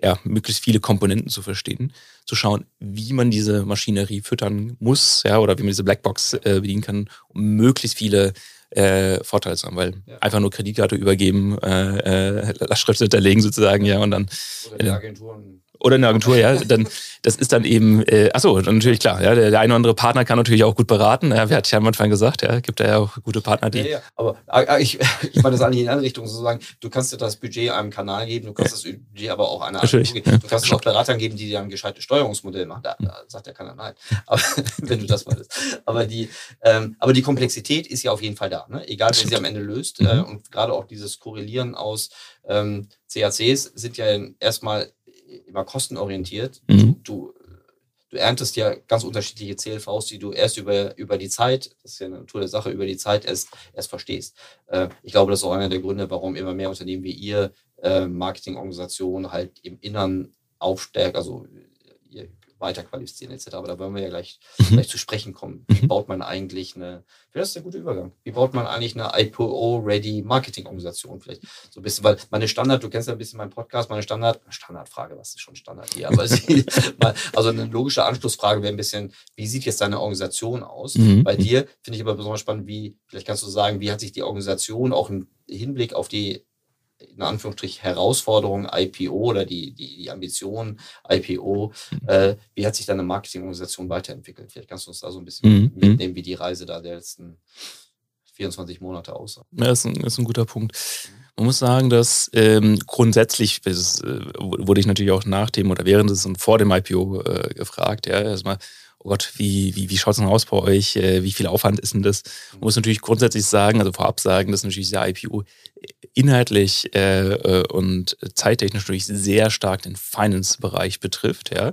ja, möglichst viele Komponenten zu verstehen, zu schauen, wie man diese Maschinerie füttern muss, ja, oder wie man diese Blackbox äh, bedienen kann, um möglichst viele äh, Vorteile zu haben, weil ja. einfach nur Kreditkarte übergeben, äh, äh, Lastschrift hinterlegen sozusagen, ja, und dann. Oder die Agenturen oder eine Agentur, ja, dann das ist dann eben, äh, achso, natürlich klar, ja, der, der eine oder andere Partner kann natürlich auch gut beraten. Ja, wer hat ja am Anfang gesagt, ja, gibt da ja auch gute Partner, die. Ja, ja, aber äh, ich, ich meine das eigentlich in andere Richtung sozusagen, du kannst dir das Budget einem Kanal geben, du kannst das Budget aber auch einer Agentur geben. Du kannst es auch Beratern geben, die dir ein gescheites Steuerungsmodell machen. Da, da sagt ja keiner nein. Aber wenn du das meinst. Aber die, ähm, aber die Komplexität ist ja auf jeden Fall da, ne? Egal wer sie am Ende löst. Mhm. Äh, und gerade auch dieses Korrelieren aus ähm, CACs sind ja erstmal immer kostenorientiert. Mhm. Du, du erntest ja ganz unterschiedliche CLVs, die du erst über, über die Zeit, das ist ja eine Natur der Sache, über die Zeit erst, erst verstehst. Äh, ich glaube, das ist auch einer der Gründe, warum immer mehr Unternehmen wie ihr äh, Marketingorganisationen halt im Innern aufstärken, also ihr weiter qualifizieren etc. Aber da wollen wir ja gleich, mhm. gleich zu sprechen kommen. Wie mhm. baut man eigentlich eine, das ist der gute Übergang, wie baut man eigentlich eine IPO-ready Marketing-Organisation vielleicht so ein bisschen, weil meine Standard, du kennst ja ein bisschen meinen Podcast, meine Standard, Standardfrage, was ist schon Standard hier, aber also eine logische Anschlussfrage wäre ein bisschen, wie sieht jetzt deine Organisation aus? Mhm. Bei dir finde ich aber besonders spannend, wie, vielleicht kannst du sagen, wie hat sich die Organisation auch im Hinblick auf die in Anführungsstrich Herausforderung IPO oder die, die, die Ambition IPO, mhm. äh, wie hat sich deine Marketingorganisation weiterentwickelt? Vielleicht kannst du uns da so ein bisschen mhm. mitnehmen, wie die Reise da der letzten 24 Monate aussah. Ja, ist ein, ist ein guter Punkt. Man muss sagen, dass ähm, grundsätzlich, das äh, wurde ich natürlich auch nach dem oder während des und vor dem IPO äh, gefragt, ja, erstmal, oh Gott, wie, wie, wie schaut es denn aus bei euch? Äh, wie viel Aufwand ist denn das? Man muss natürlich grundsätzlich sagen, also vorab sagen, dass natürlich der IPO inhaltlich äh, äh, und zeittechnisch natürlich sehr stark den Finance-Bereich betrifft, ja.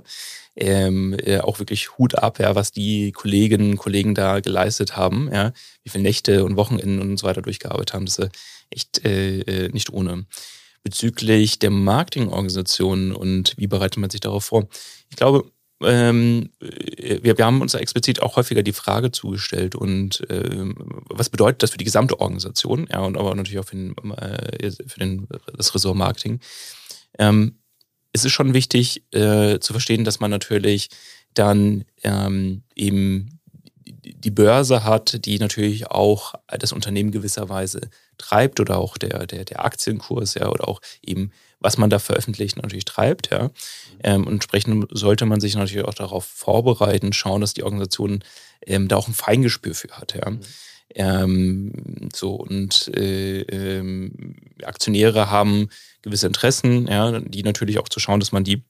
Ähm, äh, auch wirklich Hut ab, ja, was die Kolleginnen und Kollegen da geleistet haben, ja, wie viele Nächte und Wochenenden und so weiter durchgearbeitet haben, das ist echt äh, äh, nicht ohne. Bezüglich der Marketingorganisation und wie bereitet man sich darauf vor? Ich glaube, ähm, wir, wir, haben uns explizit auch häufiger die Frage zugestellt und ähm, was bedeutet das für die gesamte Organisation, ja, und aber natürlich auch für, den, äh, für den, das Ressort Marketing. Ähm, es ist schon wichtig äh, zu verstehen, dass man natürlich dann ähm, eben die Börse hat, die natürlich auch das Unternehmen gewisserweise treibt oder auch der, der, der Aktienkurs, ja, oder auch eben was man da veröffentlicht, natürlich treibt. Ja. Ähm, und entsprechend sollte man sich natürlich auch darauf vorbereiten, schauen, dass die Organisation ähm, da auch ein Feingespür für hat. Ja. Ähm, so und äh, ähm, Aktionäre haben gewisse Interessen, ja, die natürlich auch zu schauen, dass man die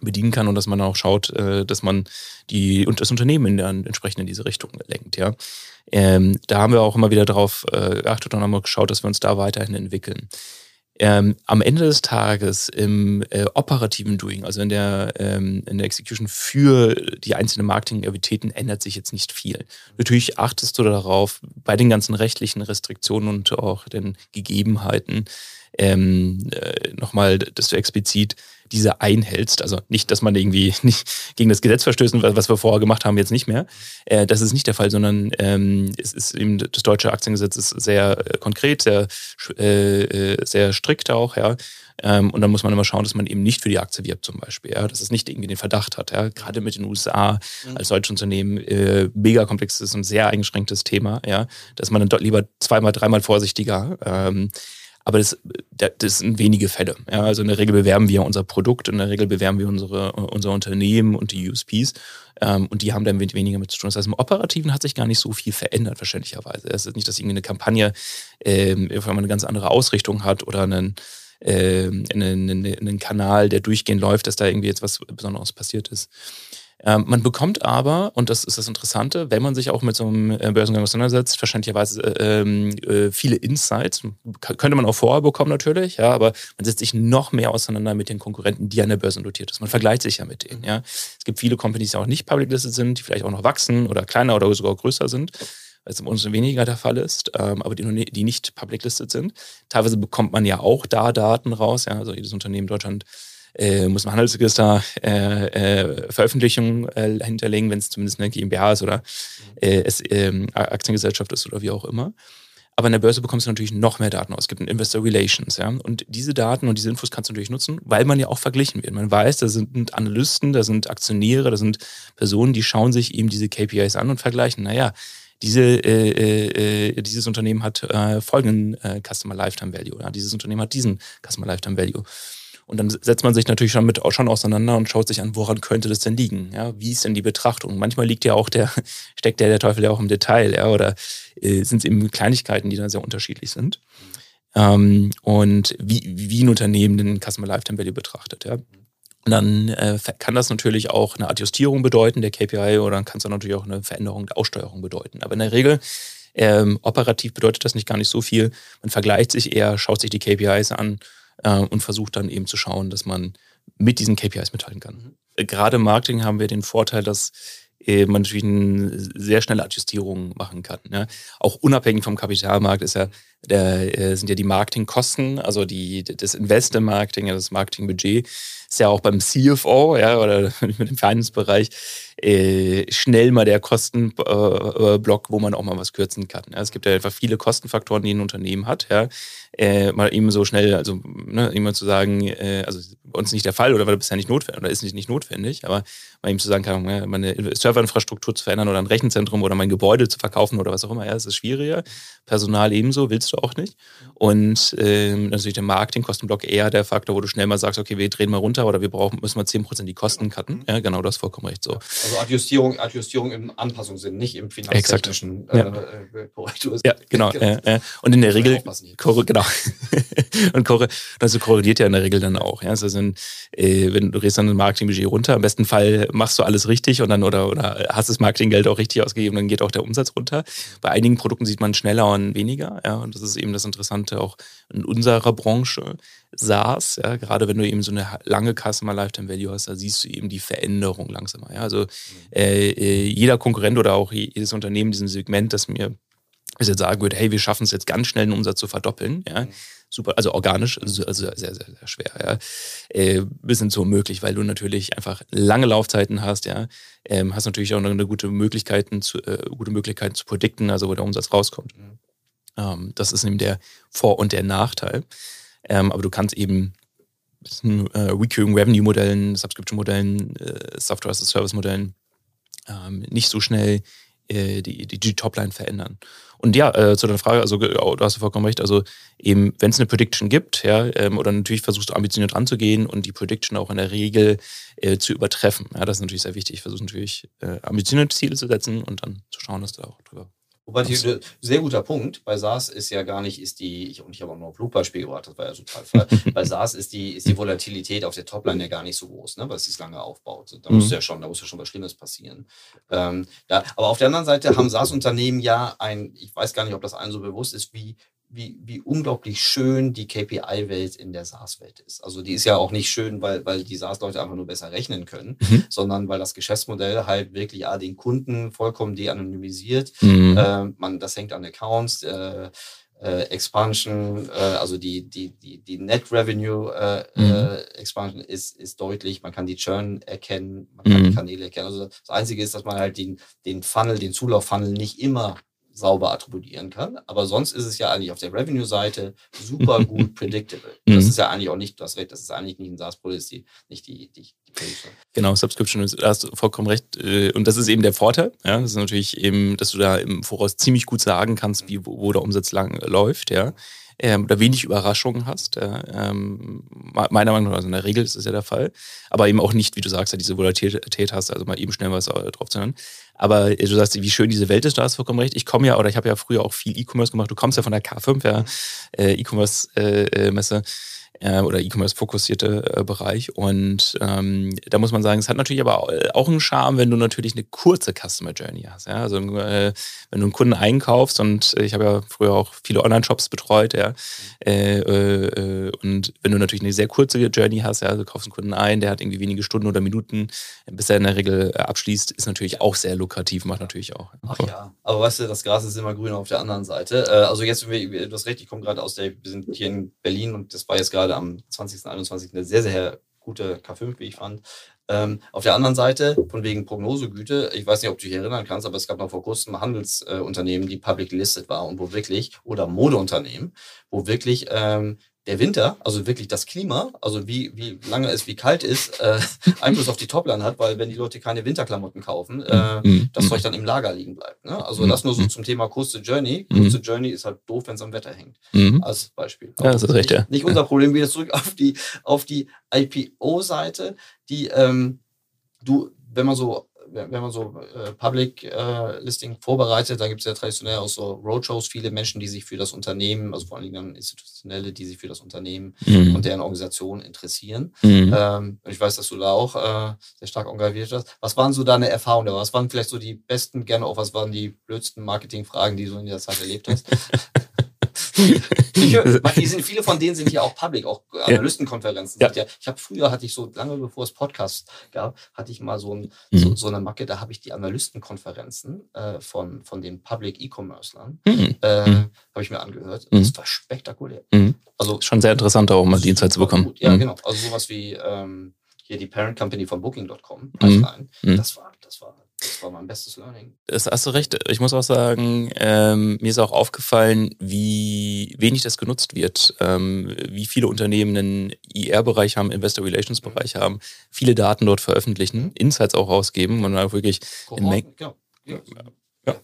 bedienen kann und dass man auch schaut, äh, dass man die und das Unternehmen der, entsprechend in diese Richtung lenkt, ja. Ähm, da haben wir auch immer wieder darauf äh, geachtet und haben geschaut, dass wir uns da weiterhin entwickeln. Ähm, am Ende des Tages im äh, operativen Doing, also in der, ähm, in der Execution für die einzelnen Marketingaktivitäten, ändert sich jetzt nicht viel. Natürlich achtest du darauf, bei den ganzen rechtlichen Restriktionen und auch den Gegebenheiten, ähm, äh, nochmal, dass du explizit diese einhältst. Also nicht, dass man irgendwie nicht gegen das Gesetz verstößt, was wir vorher gemacht haben, jetzt nicht mehr. Äh, das ist nicht der Fall, sondern ähm, es ist eben das deutsche Aktiengesetz ist sehr äh, konkret, sehr, äh, äh, sehr strikt auch, ja. Ähm, und dann muss man immer schauen, dass man eben nicht für die Aktie wirbt, zum Beispiel, ja, dass es nicht irgendwie den Verdacht hat. Ja. Gerade mit den USA mhm. als deutsches Unternehmen äh, mega komplexes und sehr eingeschränktes Thema, ja, dass man dann dort lieber zweimal, dreimal vorsichtiger. Ähm, aber das, das sind wenige Fälle. Ja, also in der Regel bewerben wir unser Produkt, in der Regel bewerben wir unsere, unser Unternehmen und die USPs. Ähm, und die haben dann weniger mit zu tun. Das heißt, im Operativen hat sich gar nicht so viel verändert, verständlicherweise. Es ist nicht, dass irgendwie eine Kampagne ähm, eine ganz andere Ausrichtung hat oder einen, ähm, einen, einen, einen Kanal, der durchgehend läuft, dass da irgendwie jetzt was Besonderes passiert ist. Ähm, man bekommt aber, und das ist das Interessante, wenn man sich auch mit so einem äh, Börsengang auseinandersetzt, verständlicherweise äh, ähm, äh, viele Insights. Könnte man auch vorher bekommen natürlich, ja, aber man setzt sich noch mehr auseinander mit den Konkurrenten, die an der Börse notiert sind. Man vergleicht sich ja mit denen. Ja. Es gibt viele Companies, die auch nicht public listed sind, die vielleicht auch noch wachsen oder kleiner oder sogar größer sind was uns weniger der Fall ist, ähm, aber die, die, nicht public listed sind. Teilweise bekommt man ja auch da Daten raus. Ja, also jedes Unternehmen in Deutschland äh, muss ein Handelsregister äh, äh, Veröffentlichungen äh, hinterlegen, wenn es zumindest eine GmbH ist oder äh, es ähm, Aktiengesellschaft ist oder wie auch immer. Aber in der Börse bekommst du natürlich noch mehr Daten aus. Es gibt ein Investor Relations, ja. Und diese Daten und diese Infos kannst du natürlich nutzen, weil man ja auch verglichen wird. Man weiß, da sind Analysten, da sind Aktionäre, da sind Personen, die schauen sich eben diese KPIs an und vergleichen. Naja, diese, äh, äh, äh, dieses Unternehmen hat äh, folgenden Customer Lifetime Value, ja, dieses Unternehmen hat diesen Customer Lifetime Value. Und dann setzt man sich natürlich schon mit schon auseinander und schaut sich an, woran könnte das denn liegen? Ja, wie ist denn die Betrachtung? Manchmal liegt ja auch der, steckt ja der Teufel ja auch im Detail, ja, oder äh, sind es eben Kleinigkeiten, die dann sehr unterschiedlich sind. Ähm, und wie, wie ein Unternehmen den Customer Lifetime Value betrachtet, ja. Und dann äh, kann das natürlich auch eine Adjustierung bedeuten, der KPI, oder dann kann es dann natürlich auch eine Veränderung der Aussteuerung bedeuten. Aber in der Regel ähm, operativ bedeutet das nicht gar nicht so viel. Man vergleicht sich eher, schaut sich die KPIs an äh, und versucht dann eben zu schauen, dass man mit diesen KPIs mithalten kann. Mhm. Gerade im Marketing haben wir den Vorteil, dass äh, man natürlich eine sehr schnelle Adjustierung machen kann. Ne? Auch unabhängig vom Kapitalmarkt ist ja, der, äh, sind ja die Marketingkosten, also die, das Invest im Marketing, das Marketingbudget, ist ja auch beim CFO ja, oder mit dem Finance-Bereich äh, schnell mal der Kostenblock, wo man auch mal was kürzen kann. Ja. Es gibt ja einfach viele Kostenfaktoren, die ein Unternehmen hat. Ja. Äh, mal eben so schnell, also ne, immer zu sagen, äh, also bei uns nicht der Fall oder war bisher nicht notwendig oder ist nicht, nicht notwendig, aber mal eben zu sagen, kann, ja, meine Serverinfrastruktur zu verändern oder ein Rechenzentrum oder mein Gebäude zu verkaufen oder was auch immer, ja, das ist schwieriger. Personal ebenso, willst du auch nicht. Und äh, natürlich der Marketingkostenblock eher der Faktor, wo du schnell mal sagst, okay, wir drehen mal runter oder wir brauchen, müssen mal 10% die Kosten cutten. Ja, genau, das ist vollkommen recht so. Also Adjustierung, Adjustierung im Anpassungssinn, nicht im finanztechnischen äh, ja. äh, Korrektur. Ja, genau. Äh, und in der Regel, genau. und korre also korreliert ja in der Regel dann auch. Ja? Also sind, äh, wenn du drehst dann ein Marketingbudget runter, im besten Fall machst du alles richtig und dann oder, oder hast das Marketinggeld auch richtig ausgegeben, dann geht auch der Umsatz runter. Bei einigen Produkten sieht man schneller und weniger. Ja? Und das ist eben das Interessante auch in unserer Branche. SaaS, ja, gerade wenn du eben so eine lange Customer Lifetime Value hast, da siehst du eben die Veränderung langsamer. Ja? Also äh, äh jeder Konkurrent oder auch jedes Unternehmen in diesem Segment, das mir bis jetzt sagen würde, hey, wir schaffen es jetzt ganz schnell, den Umsatz zu verdoppeln, ja, mhm. super, also organisch, also, sehr, sehr, sehr schwer, ja, äh, bis hin zu unmöglich, weil du natürlich einfach lange Laufzeiten hast, ja, ähm, hast natürlich auch eine gute Möglichkeiten zu, äh, gute Möglichkeiten zu predikten, also wo der Umsatz rauskommt. Mhm. Ähm, das ist eben der Vor- und der Nachteil. Ähm, aber du kannst eben mit äh, Recurring Revenue Modellen, Subscription Modellen, äh, Software as a Service Modellen ähm, nicht so schnell äh, die, die, die Topline verändern. Und ja, äh, zu deiner Frage, also du hast vollkommen recht, also eben, wenn es eine Prediction gibt, ja, ähm, oder natürlich versuchst du ambitioniert ranzugehen und die Prediction auch in der Regel äh, zu übertreffen. Ja, das ist natürlich sehr wichtig. Ich versuche natürlich äh, ambitionierte Ziele zu setzen und dann zu schauen, dass du auch drüber Wobei, die, sehr guter Punkt. Bei SaaS ist ja gar nicht, ist die, ich, und ich habe auch noch ein Flugbeispiel gebracht, das war ja total Fall. Bei SaaS ist die, ist die Volatilität auf der Topline ja gar nicht so groß, ne, weil es sich lange aufbaut. Da mhm. muss ja schon, da muss ja schon was Schlimmes passieren. Ähm, da, aber auf der anderen Seite haben SaaS-Unternehmen ja ein, ich weiß gar nicht, ob das allen so bewusst ist, wie wie, wie unglaublich schön die KPI-Welt in der SaaS-Welt ist. Also die ist ja auch nicht schön, weil, weil die SaaS-Leute einfach nur besser rechnen können, mhm. sondern weil das Geschäftsmodell halt wirklich ja, den Kunden vollkommen de-anonymisiert. Mhm. Äh, man, das hängt an Accounts. Äh, äh, Expansion, äh, also die, die, die, die Net Revenue äh, mhm. Äh, Expansion ist, ist deutlich. Man kann die Churn erkennen, man kann mhm. die Kanäle erkennen. Also das Einzige ist, dass man halt den, den Funnel, den Zulauffunnel nicht immer sauber attribuieren kann. Aber sonst ist es ja eigentlich auf der Revenue-Seite super gut predictable. Das mhm. ist ja eigentlich auch nicht, das Recht, das ist eigentlich nicht ein SaaS-Produkt, nicht die, die, die. Genau, Subscription, da hast du vollkommen recht. Äh, und das ist eben der Vorteil. Ja? Das ist natürlich eben, dass du da im Voraus ziemlich gut sagen kannst, wie, wo, der Umsatz lang läuft. Ja ähm, oder wenig Überraschungen hast. Äh, ähm, meiner Meinung nach, also in der Regel ist das ja der Fall. Aber eben auch nicht, wie du sagst, ja, diese Volatilität hast, also mal eben schnell was äh, drauf zu hören. Aber du sagst, wie schön diese Welt ist, da hast du vollkommen recht. Ich komme ja, oder ich habe ja früher auch viel E-Commerce gemacht. Du kommst ja von der K5, ja, äh, E-Commerce-Messe. Äh, äh, oder E-Commerce-fokussierte äh, Bereich. Und ähm, da muss man sagen, es hat natürlich aber auch einen Charme, wenn du natürlich eine kurze Customer Journey hast. Ja? Also äh, wenn du einen Kunden einkaufst und ich habe ja früher auch viele Online-Shops betreut, ja, äh, äh, und wenn du natürlich eine sehr kurze Journey hast, ja, du kaufst einen Kunden ein, der hat irgendwie wenige Stunden oder Minuten, bis er in der Regel äh, abschließt, ist natürlich auch sehr lukrativ, macht natürlich auch. Ach ja, aber weißt du, das Gras ist immer grün auf der anderen Seite. Äh, also jetzt, du hast recht, ich komme gerade aus der, wir sind hier in Berlin und das war jetzt gerade gerade am 20. 21. eine sehr, sehr gute K5, wie ich fand. Ähm, auf der anderen Seite, von wegen Prognosegüte, ich weiß nicht, ob du dich erinnern kannst, aber es gab noch vor kurzem Handelsunternehmen, die public listed waren und wo wirklich, oder Modeunternehmen, wo wirklich ähm, der Winter, also wirklich das Klima, also wie, wie lange es wie kalt ist, äh, Einfluss auf die Topline hat, weil wenn die Leute keine Winterklamotten kaufen, äh, mhm. das Zeug dann im Lager liegen bleibt. Ne? Also das nur so mhm. zum Thema kurze Journey. Kurze Journey ist halt doof, wenn es am Wetter hängt. Mhm. Als Beispiel. ja, das ist recht, ja. Nicht unser Problem, wieder zurück auf die, auf die IPO-Seite, die ähm, du, wenn man so wenn man so äh, Public äh, Listing vorbereitet, dann gibt es ja traditionell auch so Roadshows, viele Menschen, die sich für das Unternehmen, also vor allem dann Institutionelle, die sich für das Unternehmen mhm. und deren Organisation interessieren. Mhm. Ähm, ich weiß, dass du da auch äh, sehr stark engagiert hast. Was waren so deine Erfahrungen? Was waren vielleicht so die besten, gerne auch, was waren die blödsten Marketingfragen, die du in der Zeit erlebt hast? die sind, viele von denen sind ja auch public, auch Analystenkonferenzen. Ja. Ja, ich habe früher hatte ich so lange bevor es Podcasts gab, hatte ich mal so, ein, mhm. so, so, eine Macke, da habe ich die Analystenkonferenzen äh, von, von den Public E-Commercern mhm. äh, mhm. habe ich mir angehört. Mhm. Das war spektakulär. Mhm. Also schon sehr interessant, auch mal die Insights zu bekommen. Gut. Ja, mhm. genau. Also sowas wie ähm, hier die Parent Company von Booking.com, das war, das war das war mein bestes Learning. Das hast du recht. Ich muss auch sagen, ähm, mir ist auch aufgefallen, wie wenig das genutzt wird. Ähm, wie viele Unternehmen einen IR-Bereich haben, Investor Relations-Bereich mhm. haben, viele Daten dort veröffentlichen, mhm. Insights auch rausgeben und dann wirklich in. Ja. Ja. Ja.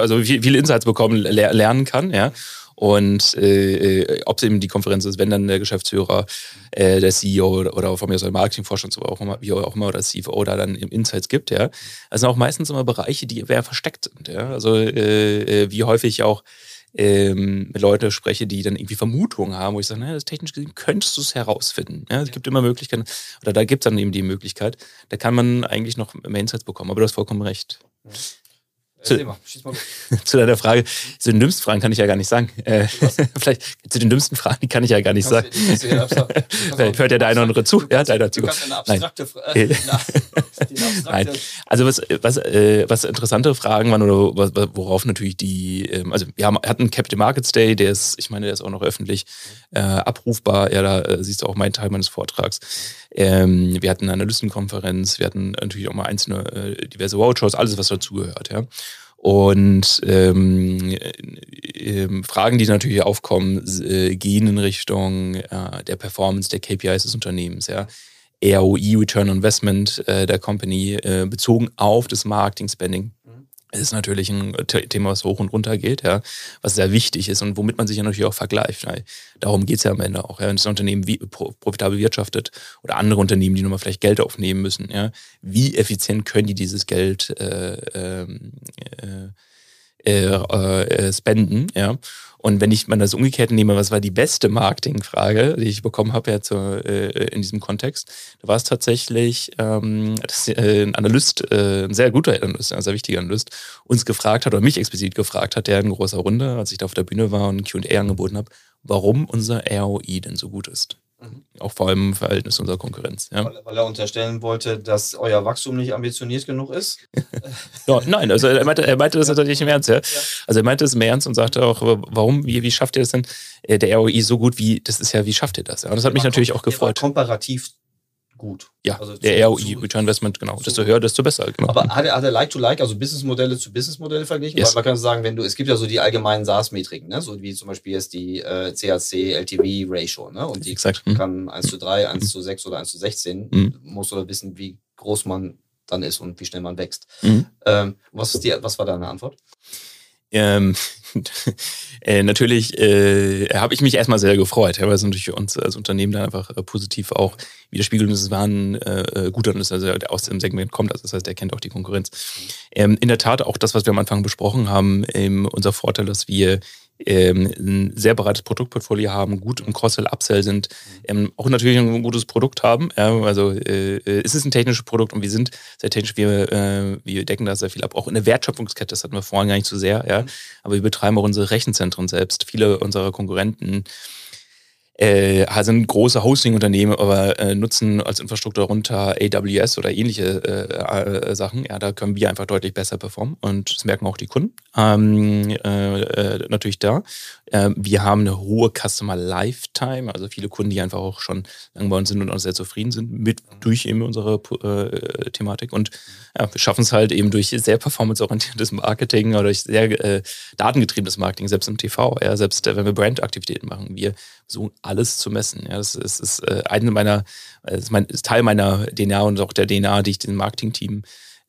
Also viele Insights bekommen, lernen kann, ja. Und äh, äh ob es eben die Konferenz ist, wenn dann der Geschäftsführer, äh, der CEO oder, oder von mir aus der Marketingvorstand, so auch immer, wie auch immer, oder CFO da dann Insights gibt, ja. Also auch meistens immer Bereiche, die eher versteckt sind, ja. Also äh, äh, wie häufig auch ähm, mit Leuten spreche, die dann irgendwie Vermutungen haben, wo ich sage, naja, das technisch gesehen könntest du es herausfinden. Ja, es gibt immer Möglichkeiten, oder da gibt es dann eben die Möglichkeit, da kann man eigentlich noch mehr Insights bekommen, aber du hast vollkommen recht. Zu, mal, mal zu, deiner Frage, zu den dümmsten Fragen kann ich ja gar nicht sagen. Äh, vielleicht zu den dümmsten Fragen, die kann ich ja gar nicht sagen. Vielleicht hört ja der eine oder andere zu. Ja, deiner zu. Nein. Äh, Nein. Also was, was, äh, was interessante Fragen waren oder worauf natürlich die, ähm, also wir haben, hatten Capital Markets Day, der ist, ich meine, der ist auch noch öffentlich äh, abrufbar. Ja, da äh, siehst du auch meinen Teil meines Vortrags. Ähm, wir hatten eine Analystenkonferenz, wir hatten natürlich auch mal einzelne äh, diverse Roadshows, alles was dazugehört. Ja. Und ähm, äh, Fragen, die natürlich aufkommen, äh, gehen in Richtung äh, der Performance der KPIs des Unternehmens. Ja. ROI, Return on Investment äh, der Company, äh, bezogen auf das Marketing-Spending es ist natürlich ein Thema, was hoch und runter geht, ja, was sehr wichtig ist und womit man sich ja natürlich auch vergleicht. Weil darum geht es ja am Ende auch. Ja. Wenn das Unternehmen wie, profitabel wirtschaftet oder andere Unternehmen, die nochmal vielleicht Geld aufnehmen müssen, ja, wie effizient können die dieses Geld äh, ähm, äh, äh, äh, spenden, ja. Und wenn ich mal das umgekehrt nehme, was war die beste Marketingfrage, die ich bekommen habe jetzt äh, in diesem Kontext, da war es tatsächlich, ähm, dass äh, ein Analyst, äh, ein sehr guter Analyst, ein sehr wichtiger Analyst, uns gefragt hat oder mich explizit gefragt hat, der in großer Runde, als ich da auf der Bühne war und Q&A angeboten habe, warum unser ROI denn so gut ist. Mhm. Auch vor allem im Verhältnis unserer Konkurrenz. Ja. Weil, weil, er unterstellen wollte, dass euer Wachstum nicht ambitioniert genug ist? ja, nein, also er meinte, er meinte das natürlich im Ernst. Ja. ja. Also er meinte es im Ernst und sagte auch, warum, wie, wie schafft ihr das denn, äh, der ROI so gut wie, das ist ja, wie schafft ihr das? Ja, und das hat mich natürlich auch gefreut. Komparativ gut. Ja, also der ROI, Return Investment, genau. Desto höher, desto besser. Genau. Aber hat er, hat er Like-to-Like, also Businessmodelle zu Businessmodelle verglichen? Yes. Weil man kann sagen, wenn du, es gibt ja so die allgemeinen SaaS-Metriken, ne? so wie zum Beispiel jetzt die äh, CAC-LTV-Ratio. Ne? Und die Exakt. Hm. kann 1 zu 3, 1 hm. zu 6 oder 1 zu 16. Hm. Musst du wissen, wie groß man dann ist und wie schnell man wächst. Mhm. Ähm, was, ist die, was war deine Antwort? Ähm, äh, natürlich äh, habe ich mich erstmal sehr gefreut, weil es natürlich uns als Unternehmen dann einfach äh, positiv auch widerspiegelt und es war ein äh, äh guter, also der aus dem Segment kommt, also das heißt, der kennt auch die Konkurrenz. Ähm, in der Tat auch das, was wir am Anfang besprochen haben, ähm, unser Vorteil, dass wir ähm, ein sehr breites Produktportfolio haben, gut im Cross-Sell-Upsell sind, ähm, auch natürlich ein gutes Produkt haben. Ja, also äh, es ist ein technisches Produkt und wir sind sehr technisch, wir, äh, wir decken da sehr viel ab. Auch in der Wertschöpfungskette, das hatten wir vorhin gar nicht so sehr, ja. Aber wir betreiben auch unsere Rechenzentren selbst. Viele unserer Konkurrenten äh, sind große Hosting-Unternehmen, aber äh, nutzen als Infrastruktur runter AWS oder ähnliche äh, äh, Sachen. Ja, da können wir einfach deutlich besser performen und das merken auch die Kunden. Ähm, äh, äh, natürlich da. Ähm, wir haben eine hohe Customer Lifetime, also viele Kunden, die einfach auch schon lange bei uns sind und auch sehr zufrieden sind mit durch eben unsere Thematik. Und ja, wir schaffen es halt eben durch sehr performanceorientiertes Marketing oder durch sehr datengetriebenes Marketing, selbst im TV, ja, selbst wenn wir Brandaktivitäten machen. Wir versuchen alles zu messen. Ja, das ist, ist äh, eine meiner, ist, mein, ist Teil meiner DNA und auch der DNA, die ich dem Marketing-Team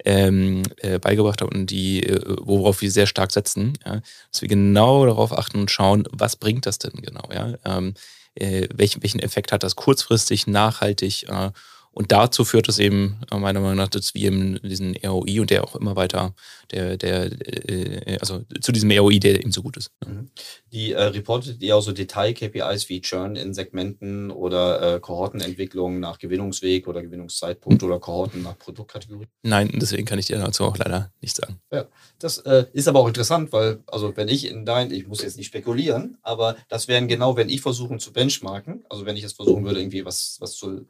ähm, äh, beigebracht habe und die, äh, worauf wir sehr stark setzen, ja, dass wir genau darauf achten und schauen, was bringt das denn genau, ja, ähm, äh, welchen, welchen Effekt hat das kurzfristig, nachhaltig äh, und dazu führt es eben äh, meiner Meinung nach, dass wir eben diesen ROI und der auch immer weiter, der, der, äh, also zu diesem ROI, der eben so gut ist. Mhm. Die äh, reportet ihr auch so Detail-KPIs wie Churn in Segmenten oder äh, Kohortenentwicklung nach Gewinnungsweg oder Gewinnungszeitpunkt mhm. oder Kohorten nach Produktkategorie? Nein, deswegen kann ich dir dazu auch leider nichts sagen. Ja, das äh, ist aber auch interessant, weil, also wenn ich in dein, ich muss jetzt nicht spekulieren, aber das wären genau, wenn ich versuchen zu benchmarken, also wenn ich jetzt versuchen würde, irgendwie was, was zu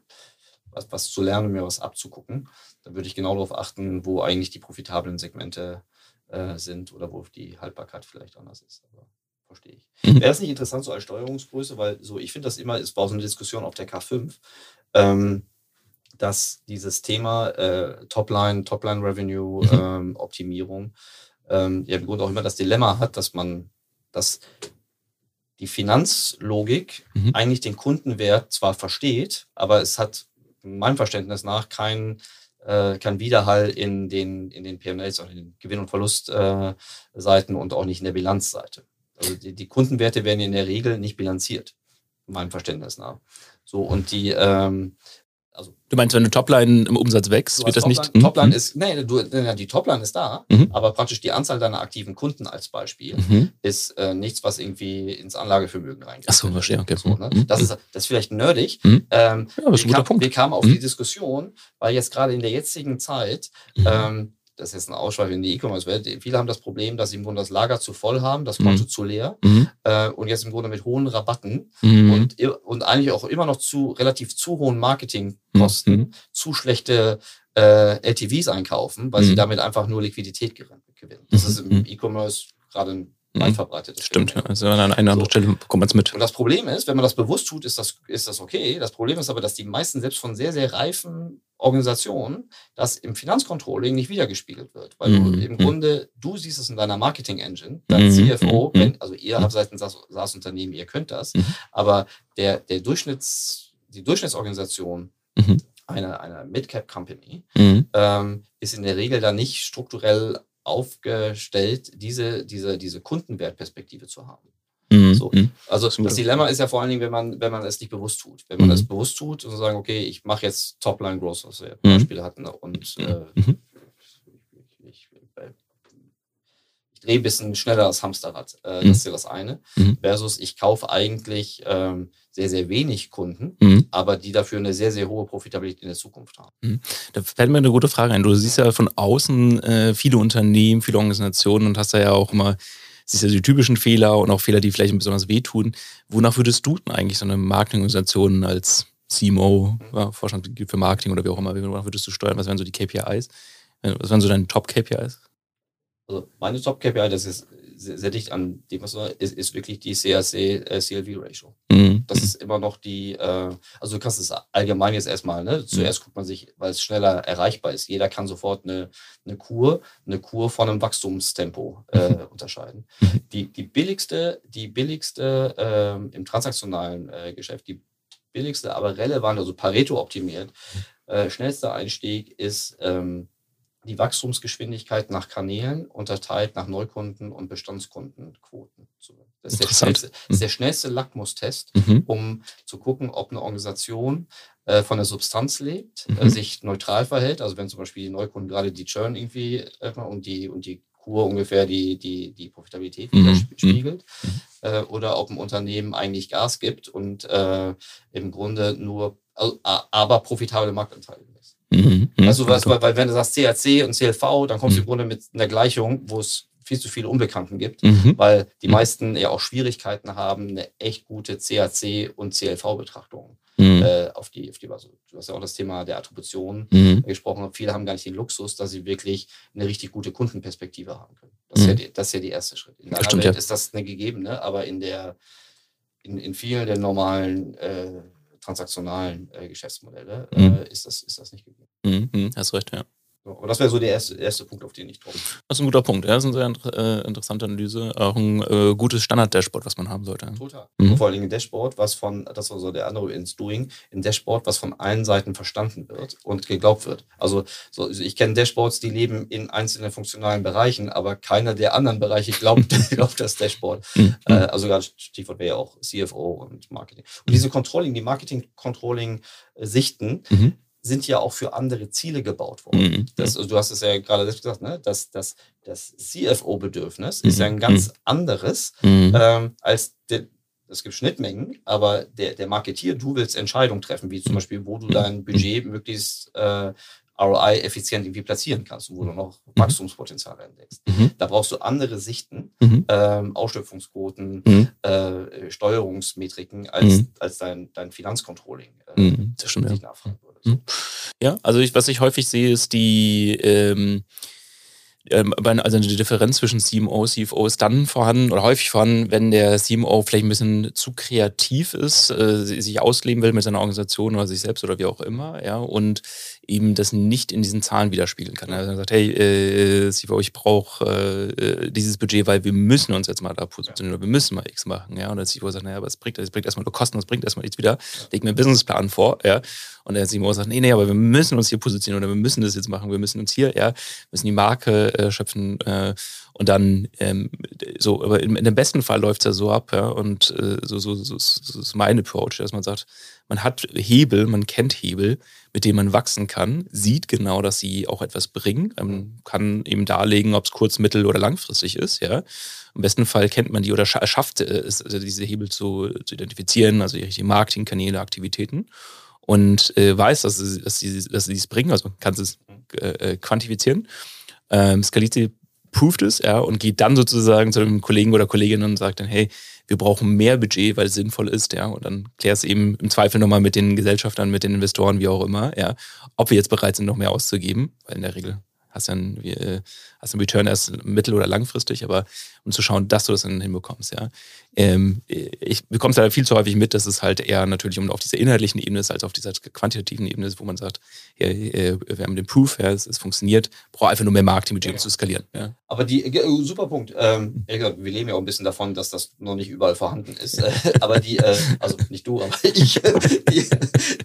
was, was zu lernen, mir was abzugucken, dann würde ich genau darauf achten, wo eigentlich die profitablen Segmente äh, sind oder wo die Haltbarkeit vielleicht anders ist. Aber verstehe ich. Mhm. Wäre es nicht interessant so als Steuerungsgröße, weil so, ich finde das immer, es war so eine Diskussion auf der K5, ähm, dass dieses Thema äh, Topline, Topline Revenue, mhm. ähm, Optimierung, ähm, ja im Grunde auch immer das Dilemma hat, dass man, dass die Finanzlogik mhm. eigentlich den Kundenwert zwar versteht, aber es hat meinem Verständnis nach kein, äh, kein Widerhall in den, in den PMLs, also in den Gewinn- und Verlustseiten äh, und auch nicht in der Bilanzseite. Also die, die, Kundenwerte werden in der Regel nicht bilanziert, meinem Verständnis nach. So, und die, ähm, also, du meinst, wenn du Topline im Umsatz wächst, wird das Topline, nicht. Topline mhm. ist, nee, du, die Topline ist da, mhm. aber praktisch die Anzahl deiner aktiven Kunden als Beispiel mhm. ist äh, nichts, was irgendwie ins Anlagevermögen reingeht. Achso, verstehe, okay. So, ne? Mhm. das, ist, das ist vielleicht nerdig. Mhm. Ähm, ja, das ist ein guter kam, Punkt. Wir kamen auf die mhm. Diskussion, weil jetzt gerade in der jetzigen Zeit ähm, das ist jetzt ein Ausschweif in die E-Commerce-Welt. Viele haben das Problem, dass sie im Grunde das Lager zu voll haben, das Konto mhm. zu leer mhm. äh, und jetzt im Grunde mit hohen Rabatten mhm. und, und eigentlich auch immer noch zu relativ zu hohen Marketingkosten mhm. zu schlechte äh, LTVs einkaufen, weil sie mhm. damit einfach nur Liquidität gewinnen. Das ist im mhm. E-Commerce gerade ein weit verbreitet Stimmt, ja. also an einer anderen so. Stelle bekommt man es mit. Und das Problem ist, wenn man das bewusst tut, ist das, ist das okay. Das Problem ist aber, dass die meisten selbst von sehr, sehr reifen Organisationen das im Finanzcontrolling nicht wiedergespiegelt wird. Weil mhm. du im Grunde, du siehst es in deiner Marketing-Engine, dein mhm. CFO, mhm. wenn, also ihr habt seit ein SaaS-Unternehmen, ihr könnt das, mhm. aber der, der Durchschnitts, die Durchschnittsorganisation mhm. einer, einer Mid-Cap-Company mhm. ähm, ist in der Regel dann nicht strukturell aufgestellt, diese, diese, diese Kundenwertperspektive zu haben. Mhm. So. Mhm. Also das Dilemma ist ja vor allen Dingen, wenn man, wenn man es nicht bewusst tut. Wenn man mhm. es bewusst tut und sagen, okay, ich mache jetzt Topline Growth, was wir mhm. Beispiele hatten, und äh, mhm. Ich, drehe ein bisschen schneller das Hamsterrad. Äh, mhm. Das ist ja das eine. Mhm. Versus ich kaufe eigentlich ähm, sehr, sehr wenig Kunden, mhm. aber die dafür eine sehr, sehr hohe Profitabilität in der Zukunft haben. Mhm. Da fällt mir eine gute Frage ein. Du siehst ja von außen äh, viele Unternehmen, viele Organisationen und hast da ja auch immer siehst ja die typischen Fehler und auch Fehler, die vielleicht besonders wehtun. Wonach würdest du denn eigentlich so eine Marketingorganisation als CMO, ja, Vorstand für Marketing oder wie auch immer, wonach würdest du steuern? Was wären so die KPIs? Was wären so deine Top-KPIs? Also meine Top-KPI, das ist sehr, sehr, dicht an dem, was du ist, ist wirklich die CAC-CLV-Ratio. Äh, mhm. Das ist immer noch die, äh, also du kannst es allgemein jetzt erstmal, ne? Zuerst mhm. guckt man sich, weil es schneller erreichbar ist. Jeder kann sofort eine, eine Kur, eine Kur von einem Wachstumstempo äh, mhm. unterscheiden. Mhm. Die, die billigste, die billigste äh, im transaktionalen äh, Geschäft, die billigste, aber relevant, also Pareto optimiert, äh, schnellster Einstieg ist ähm, die Wachstumsgeschwindigkeit nach Kanälen unterteilt nach Neukunden- und Bestandskundenquoten. Das ist der schnellste, mhm. der schnellste Lackmustest, mhm. um zu gucken, ob eine Organisation äh, von der Substanz lebt, äh, mhm. äh, sich neutral verhält. Also wenn zum Beispiel die Neukunden gerade die Churn irgendwie äh, und die und die Kur ungefähr die, die, die Profitabilität mhm. widerspiegelt. Mhm. Äh, oder ob ein Unternehmen eigentlich Gas gibt und äh, im Grunde nur, aber profitable Marktanteile. Mhm, mhm, also was, weil, weil wenn du sagst CAC und CLV, dann kommst du mhm. im Grunde mit einer Gleichung, wo es viel zu viele Unbekannten gibt, mhm. weil die mhm. meisten ja auch Schwierigkeiten haben, eine echt gute CAC und CLV-Betrachtung mhm. äh, auf die, auf die also, du hast ja auch das Thema der Attribution mhm. gesprochen. Viele haben gar nicht den Luxus, dass sie wirklich eine richtig gute Kundenperspektive haben können. Das, ist, ja die, das ist ja der erste Schritt. In der Welt ja. ist das eine gegebene, aber in der in, in vielen der normalen äh, transaktionalen äh, Geschäftsmodelle mhm. äh, ist, das, ist das nicht gegeben. Mhm, mhm, hast recht, ja. So, aber das wäre so der erste, erste Punkt, auf den ich drauf. Das ist ein guter Punkt. Ja, das ist eine sehr äh, interessante Analyse. Auch ein äh, gutes Standard-Dashboard, was man haben sollte. Total. Mhm. Vor allem ein Dashboard, was von, das war so der andere ins Doing, ein Dashboard, was von allen Seiten verstanden wird und geglaubt wird. Also, so, also ich kenne Dashboards, die leben in einzelnen funktionalen Bereichen, aber keiner der anderen Bereiche glaubt, glaubt das Dashboard. Mhm. Äh, also gerade Stichwort wäre ja auch CFO und Marketing. Und diese Controlling, die Marketing-Controlling-Sichten, mhm sind ja auch für andere Ziele gebaut worden. Mhm. Das, also du hast es ja gerade selbst gesagt, ne? das, das, das CFO-Bedürfnis mhm. ist ja ein ganz mhm. anderes mhm. ähm, als der, es gibt Schnittmengen, aber der, der Marketier, du willst Entscheidungen treffen, wie zum Beispiel, wo du dein Budget möglichst äh, ROI effizient irgendwie platzieren kannst und wo du noch Wachstumspotenzial entdeckst. Mhm. Da brauchst du andere Sichten, mhm. ähm, Ausschöpfungsquoten, mhm. äh, Steuerungsmetriken als, als dein, dein Finanzcontrolling. Äh, das stimmt, ja. nachfragen würde. Hm. Ja, also ich, was ich häufig sehe, ist die ähm, ähm, also die Differenz zwischen CMO und CFO ist dann vorhanden oder häufig vorhanden, wenn der CMO vielleicht ein bisschen zu kreativ ist, äh, sich ausleben will mit seiner Organisation oder sich selbst oder wie auch immer, ja, und eben das nicht in diesen Zahlen widerspiegeln kann. Er sagt, hey, äh, CFO, ich brauche äh, dieses Budget, weil wir müssen uns jetzt mal da positionieren oder wir müssen mal X machen, ja, und der CFO sagt, naja, aber es bringt, es bringt erstmal nur Kosten, es bringt erstmal nichts wieder, leg mir einen Businessplan vor, ja, und der CMO sagt, nee, nee, aber wir müssen uns hier positionieren oder wir müssen das jetzt machen, wir müssen uns hier, ja, müssen die Marke äh, schöpfen äh, und dann ähm, so, aber in, in, dem besten Fall läuft es ja so ab, ja, und äh, so, so, so, so ist mein Approach, dass man sagt, man hat Hebel, man kennt Hebel, mit denen man wachsen kann, sieht genau, dass sie auch etwas bringen, ähm, kann eben darlegen, ob es kurz-, mittel- oder langfristig ist, ja. Im besten Fall kennt man die oder schafft es, also diese Hebel zu, zu identifizieren, also die richtigen Marketingkanäle, Aktivitäten und äh, weiß, dass sie, dass, sie, dass sie es bringen, also man kann es äh, äh, quantifizieren, ähm, skaliert sie, proved es, ja, und geht dann sozusagen zu einem Kollegen oder Kollegin und sagt dann, hey, wir brauchen mehr Budget, weil es sinnvoll ist, ja, und dann klärst eben im Zweifel nochmal mit den Gesellschaftern, mit den Investoren, wie auch immer, ja, ob wir jetzt bereit sind, noch mehr auszugeben, weil in der Regel hast du einen, äh, hast einen Return erst mittel- oder langfristig, aber um zu schauen, dass du das dann hinbekommst, ja. Ähm, ich bekomme es leider viel zu häufig mit, dass es halt eher natürlich um auf dieser inhaltlichen Ebene ist, als auf dieser quantitativen Ebene ist, wo man sagt, ja, äh, wir haben den Proof, ja, es, es funktioniert, braucht einfach nur mehr Marketingbudget, um ja. zu skalieren. Ja. Aber die, äh, super Punkt. Ähm, wir leben ja auch ein bisschen davon, dass das noch nicht überall vorhanden ist. aber die, äh, also nicht du, aber ich, die,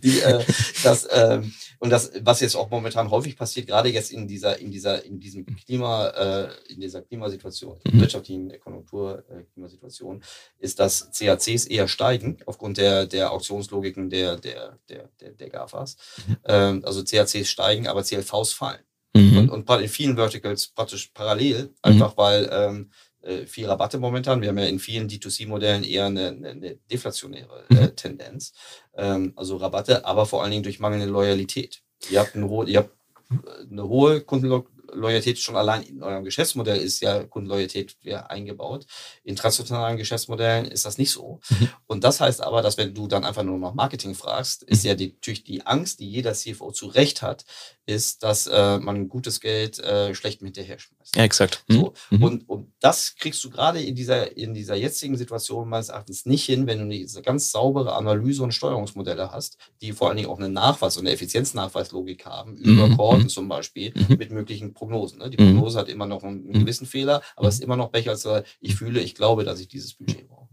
die äh, das, ähm, und das, was jetzt auch momentan häufig passiert, gerade jetzt in dieser, in dieser, in diesem Klima, äh, in dieser Klimasituation, mhm. wirtschaftlichen Konjunktur, äh, Klimasituation, ist, dass CACs eher steigen aufgrund der, der Auktionslogiken der, der, der, der, der GAFAs. Mhm. Ähm, also CACs steigen, aber CLVs fallen. mhm. und, und in vielen Verticals praktisch parallel, einfach mhm. weil ähm, äh, viel Rabatte momentan. Wir haben ja in vielen D2C-Modellen eher eine, eine deflationäre äh, mhm. Tendenz. Ähm, also Rabatte, aber vor allen Dingen durch mangelnde Loyalität. Ihr habt, eine hohe, ihr habt äh, eine hohe Kundenloyalität Loyalität schon allein in eurem Geschäftsmodell ist ja Kundenloyalität ja eingebaut. In transnationalen Geschäftsmodellen ist das nicht so. Mhm. Und das heißt aber, dass wenn du dann einfach nur noch Marketing fragst, ist mhm. ja die, natürlich die Angst, die jeder CFO zu Recht hat, ist, dass äh, man gutes Geld äh, schlecht mit hinterher schmeißt. Ja, exakt. Mhm. So. Mhm. Und, und das kriegst du gerade in dieser, in dieser jetzigen Situation meines Erachtens nicht hin, wenn du diese ganz saubere Analyse und Steuerungsmodelle hast, die vor allen Dingen auch eine Nachweis- und eine Effizienznachweislogik haben, über mhm. Korten mhm. zum Beispiel, mit möglichen Prognosen. Ne? Die Prognose hat immer noch einen, einen gewissen Fehler, aber es ist immer noch besser als äh, ich fühle, ich glaube, dass ich dieses Budget brauche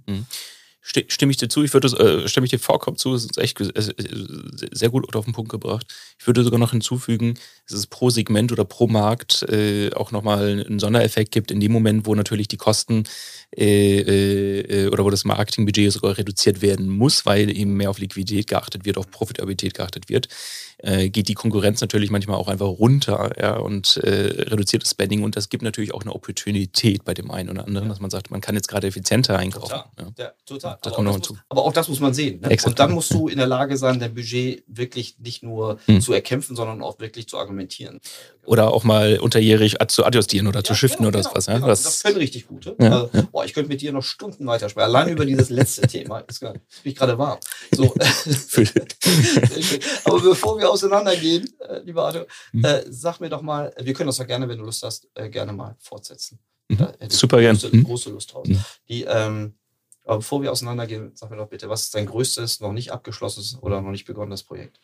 stimme ich dir zu. Ich würde, äh, stimme ich dir vollkommen zu. Es ist echt äh, sehr gut auf den Punkt gebracht. Ich würde sogar noch hinzufügen, dass es pro Segment oder pro Markt äh, auch nochmal einen Sondereffekt gibt in dem Moment, wo natürlich die Kosten äh, äh, oder wo das Marketingbudget sogar reduziert werden muss, weil eben mehr auf Liquidität geachtet wird, auf Profitabilität geachtet wird äh, geht die Konkurrenz natürlich manchmal auch einfach runter ja, und äh, reduziert das Spending. Und das gibt natürlich auch eine Opportunität bei dem einen oder anderen, dass man sagt, man kann jetzt gerade effizienter einkaufen. Total. Ja. Ja, total. Aber, auch muss, aber, auch das muss man sehen. Ne? Und dann musst du in der Lage sein, dein Budget wirklich nicht nur hm. zu erkämpfen, sondern auch wirklich zu argumentieren. Oder auch mal unterjährig zu adjustieren oder zu shiften oder genau, sowas. Ja? Genau. Das, das können richtig gute. Also, boah, ich könnte mit dir noch Stunden weitersprechen. Allein über dieses letzte Thema. Ist bin ich gerade warm. So. aber bevor wir auseinandergehen, äh, lieber Arthur, mhm. äh, sag mir doch mal, wir können das ja gerne, wenn du Lust hast, äh, gerne mal fortsetzen. Mhm. Super gerne. Große, mhm. große Lust draus. Mhm. Die, ähm, bevor wir auseinandergehen, sag mir doch bitte, was ist dein größtes, noch nicht abgeschlossenes oder noch nicht begonnenes Projekt?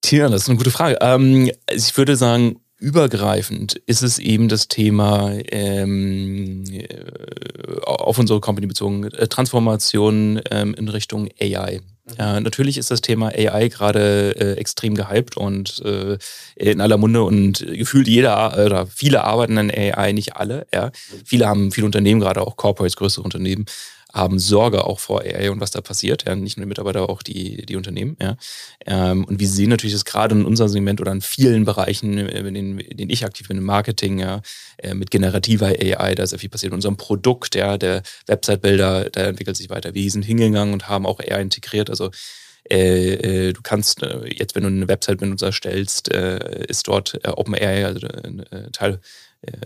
Tja, das ist eine gute Frage. Ähm, ich würde sagen, übergreifend ist es eben das Thema ähm, äh, auf unsere Company bezogen, äh, Transformation ähm, in Richtung AI. Ja, natürlich ist das Thema AI gerade äh, extrem gehypt und äh, in aller Munde und gefühlt jeder oder viele arbeiten an AI, nicht alle. Ja. Viele haben, viele Unternehmen, gerade auch Corporates, größere Unternehmen, haben Sorge auch vor AI und was da passiert. Ja, nicht nur die Mitarbeiter, auch die, die Unternehmen. Ja. Ähm, und wir sehen natürlich, dass gerade in unserem Segment oder in vielen Bereichen, äh, in denen, in denen ich aktiv bin, im Marketing, ja, äh, mit generativer AI, da ist sehr viel passiert. In unserem Produkt, ja, der Website-Builder, der entwickelt sich weiter. Wir sind hingegangen und haben auch AI integriert. Also äh, äh, du kannst äh, jetzt, wenn du eine Website mit uns erstellst, äh, ist dort OpenAI, also ein Teil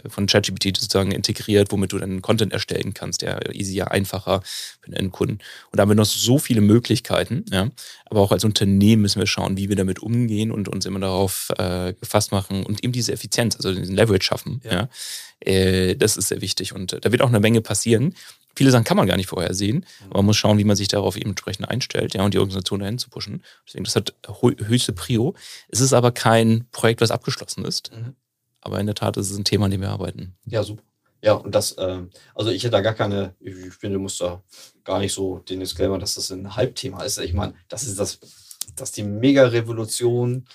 von ChatGPT sozusagen integriert, womit du dann Content erstellen kannst, der easier, einfacher für den Endkunden. Und da haben wir noch so viele Möglichkeiten, ja. Aber auch als Unternehmen müssen wir schauen, wie wir damit umgehen und uns immer darauf äh, gefasst machen und eben diese Effizienz, also diesen Leverage schaffen. Ja. ja. Äh, das ist sehr wichtig. Und da wird auch eine Menge passieren. Viele Sachen kann man gar nicht vorhersehen, aber man muss schauen, wie man sich darauf eben entsprechend einstellt, ja, und die Organisation dahin zu pushen. Deswegen, das hat höchste Prio. Es ist aber kein Projekt, was abgeschlossen ist. Mhm. Aber in der Tat ist es ein Thema, an dem wir arbeiten. Ja, super. Ja, und das, äh, also ich hätte da gar keine, ich finde, du musst da gar nicht so den Disclaimer, dass das ein Halbthema ist. Ich meine, das ist das, das ist die Mega-Revolution,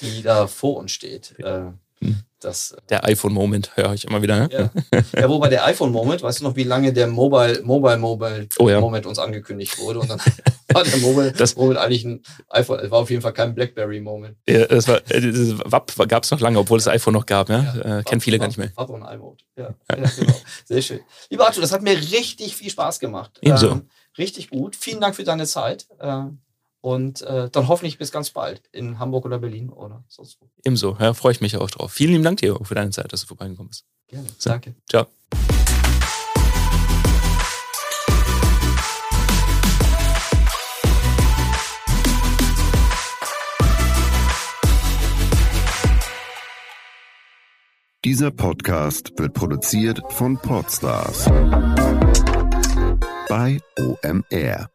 die da vor uns steht. Äh, hm. Das, der iPhone-Moment höre ich immer wieder. Ja. ja, wobei der iPhone-Moment, weißt du noch, wie lange der Mobile, Mobile, Mobile oh, ja. Moment uns angekündigt wurde? Und dann war der Mobile das, Moment eigentlich ein iPhone, es war auf jeden Fall kein Blackberry-Moment. Ja, das war, äh, das WAP gab es noch lange, obwohl es das iPhone noch gab, ja? ja äh, kennen viele gar nicht mehr. WAP und iMode, ja. ja. genau. Sehr schön. Lieber Arthur, das hat mir richtig viel Spaß gemacht. Ebenso. Ähm, richtig gut. Vielen Dank für deine Zeit. Ähm, und äh, dann hoffentlich bis ganz bald in Hamburg oder Berlin oder sonst wo. Ebenso, ja, freue ich mich auch drauf. Vielen lieben Dank dir für deine Zeit, dass du vorbeigekommen bist. Gerne. So, Danke. Ciao. Dieser Podcast wird produziert von Podstars bei OMR.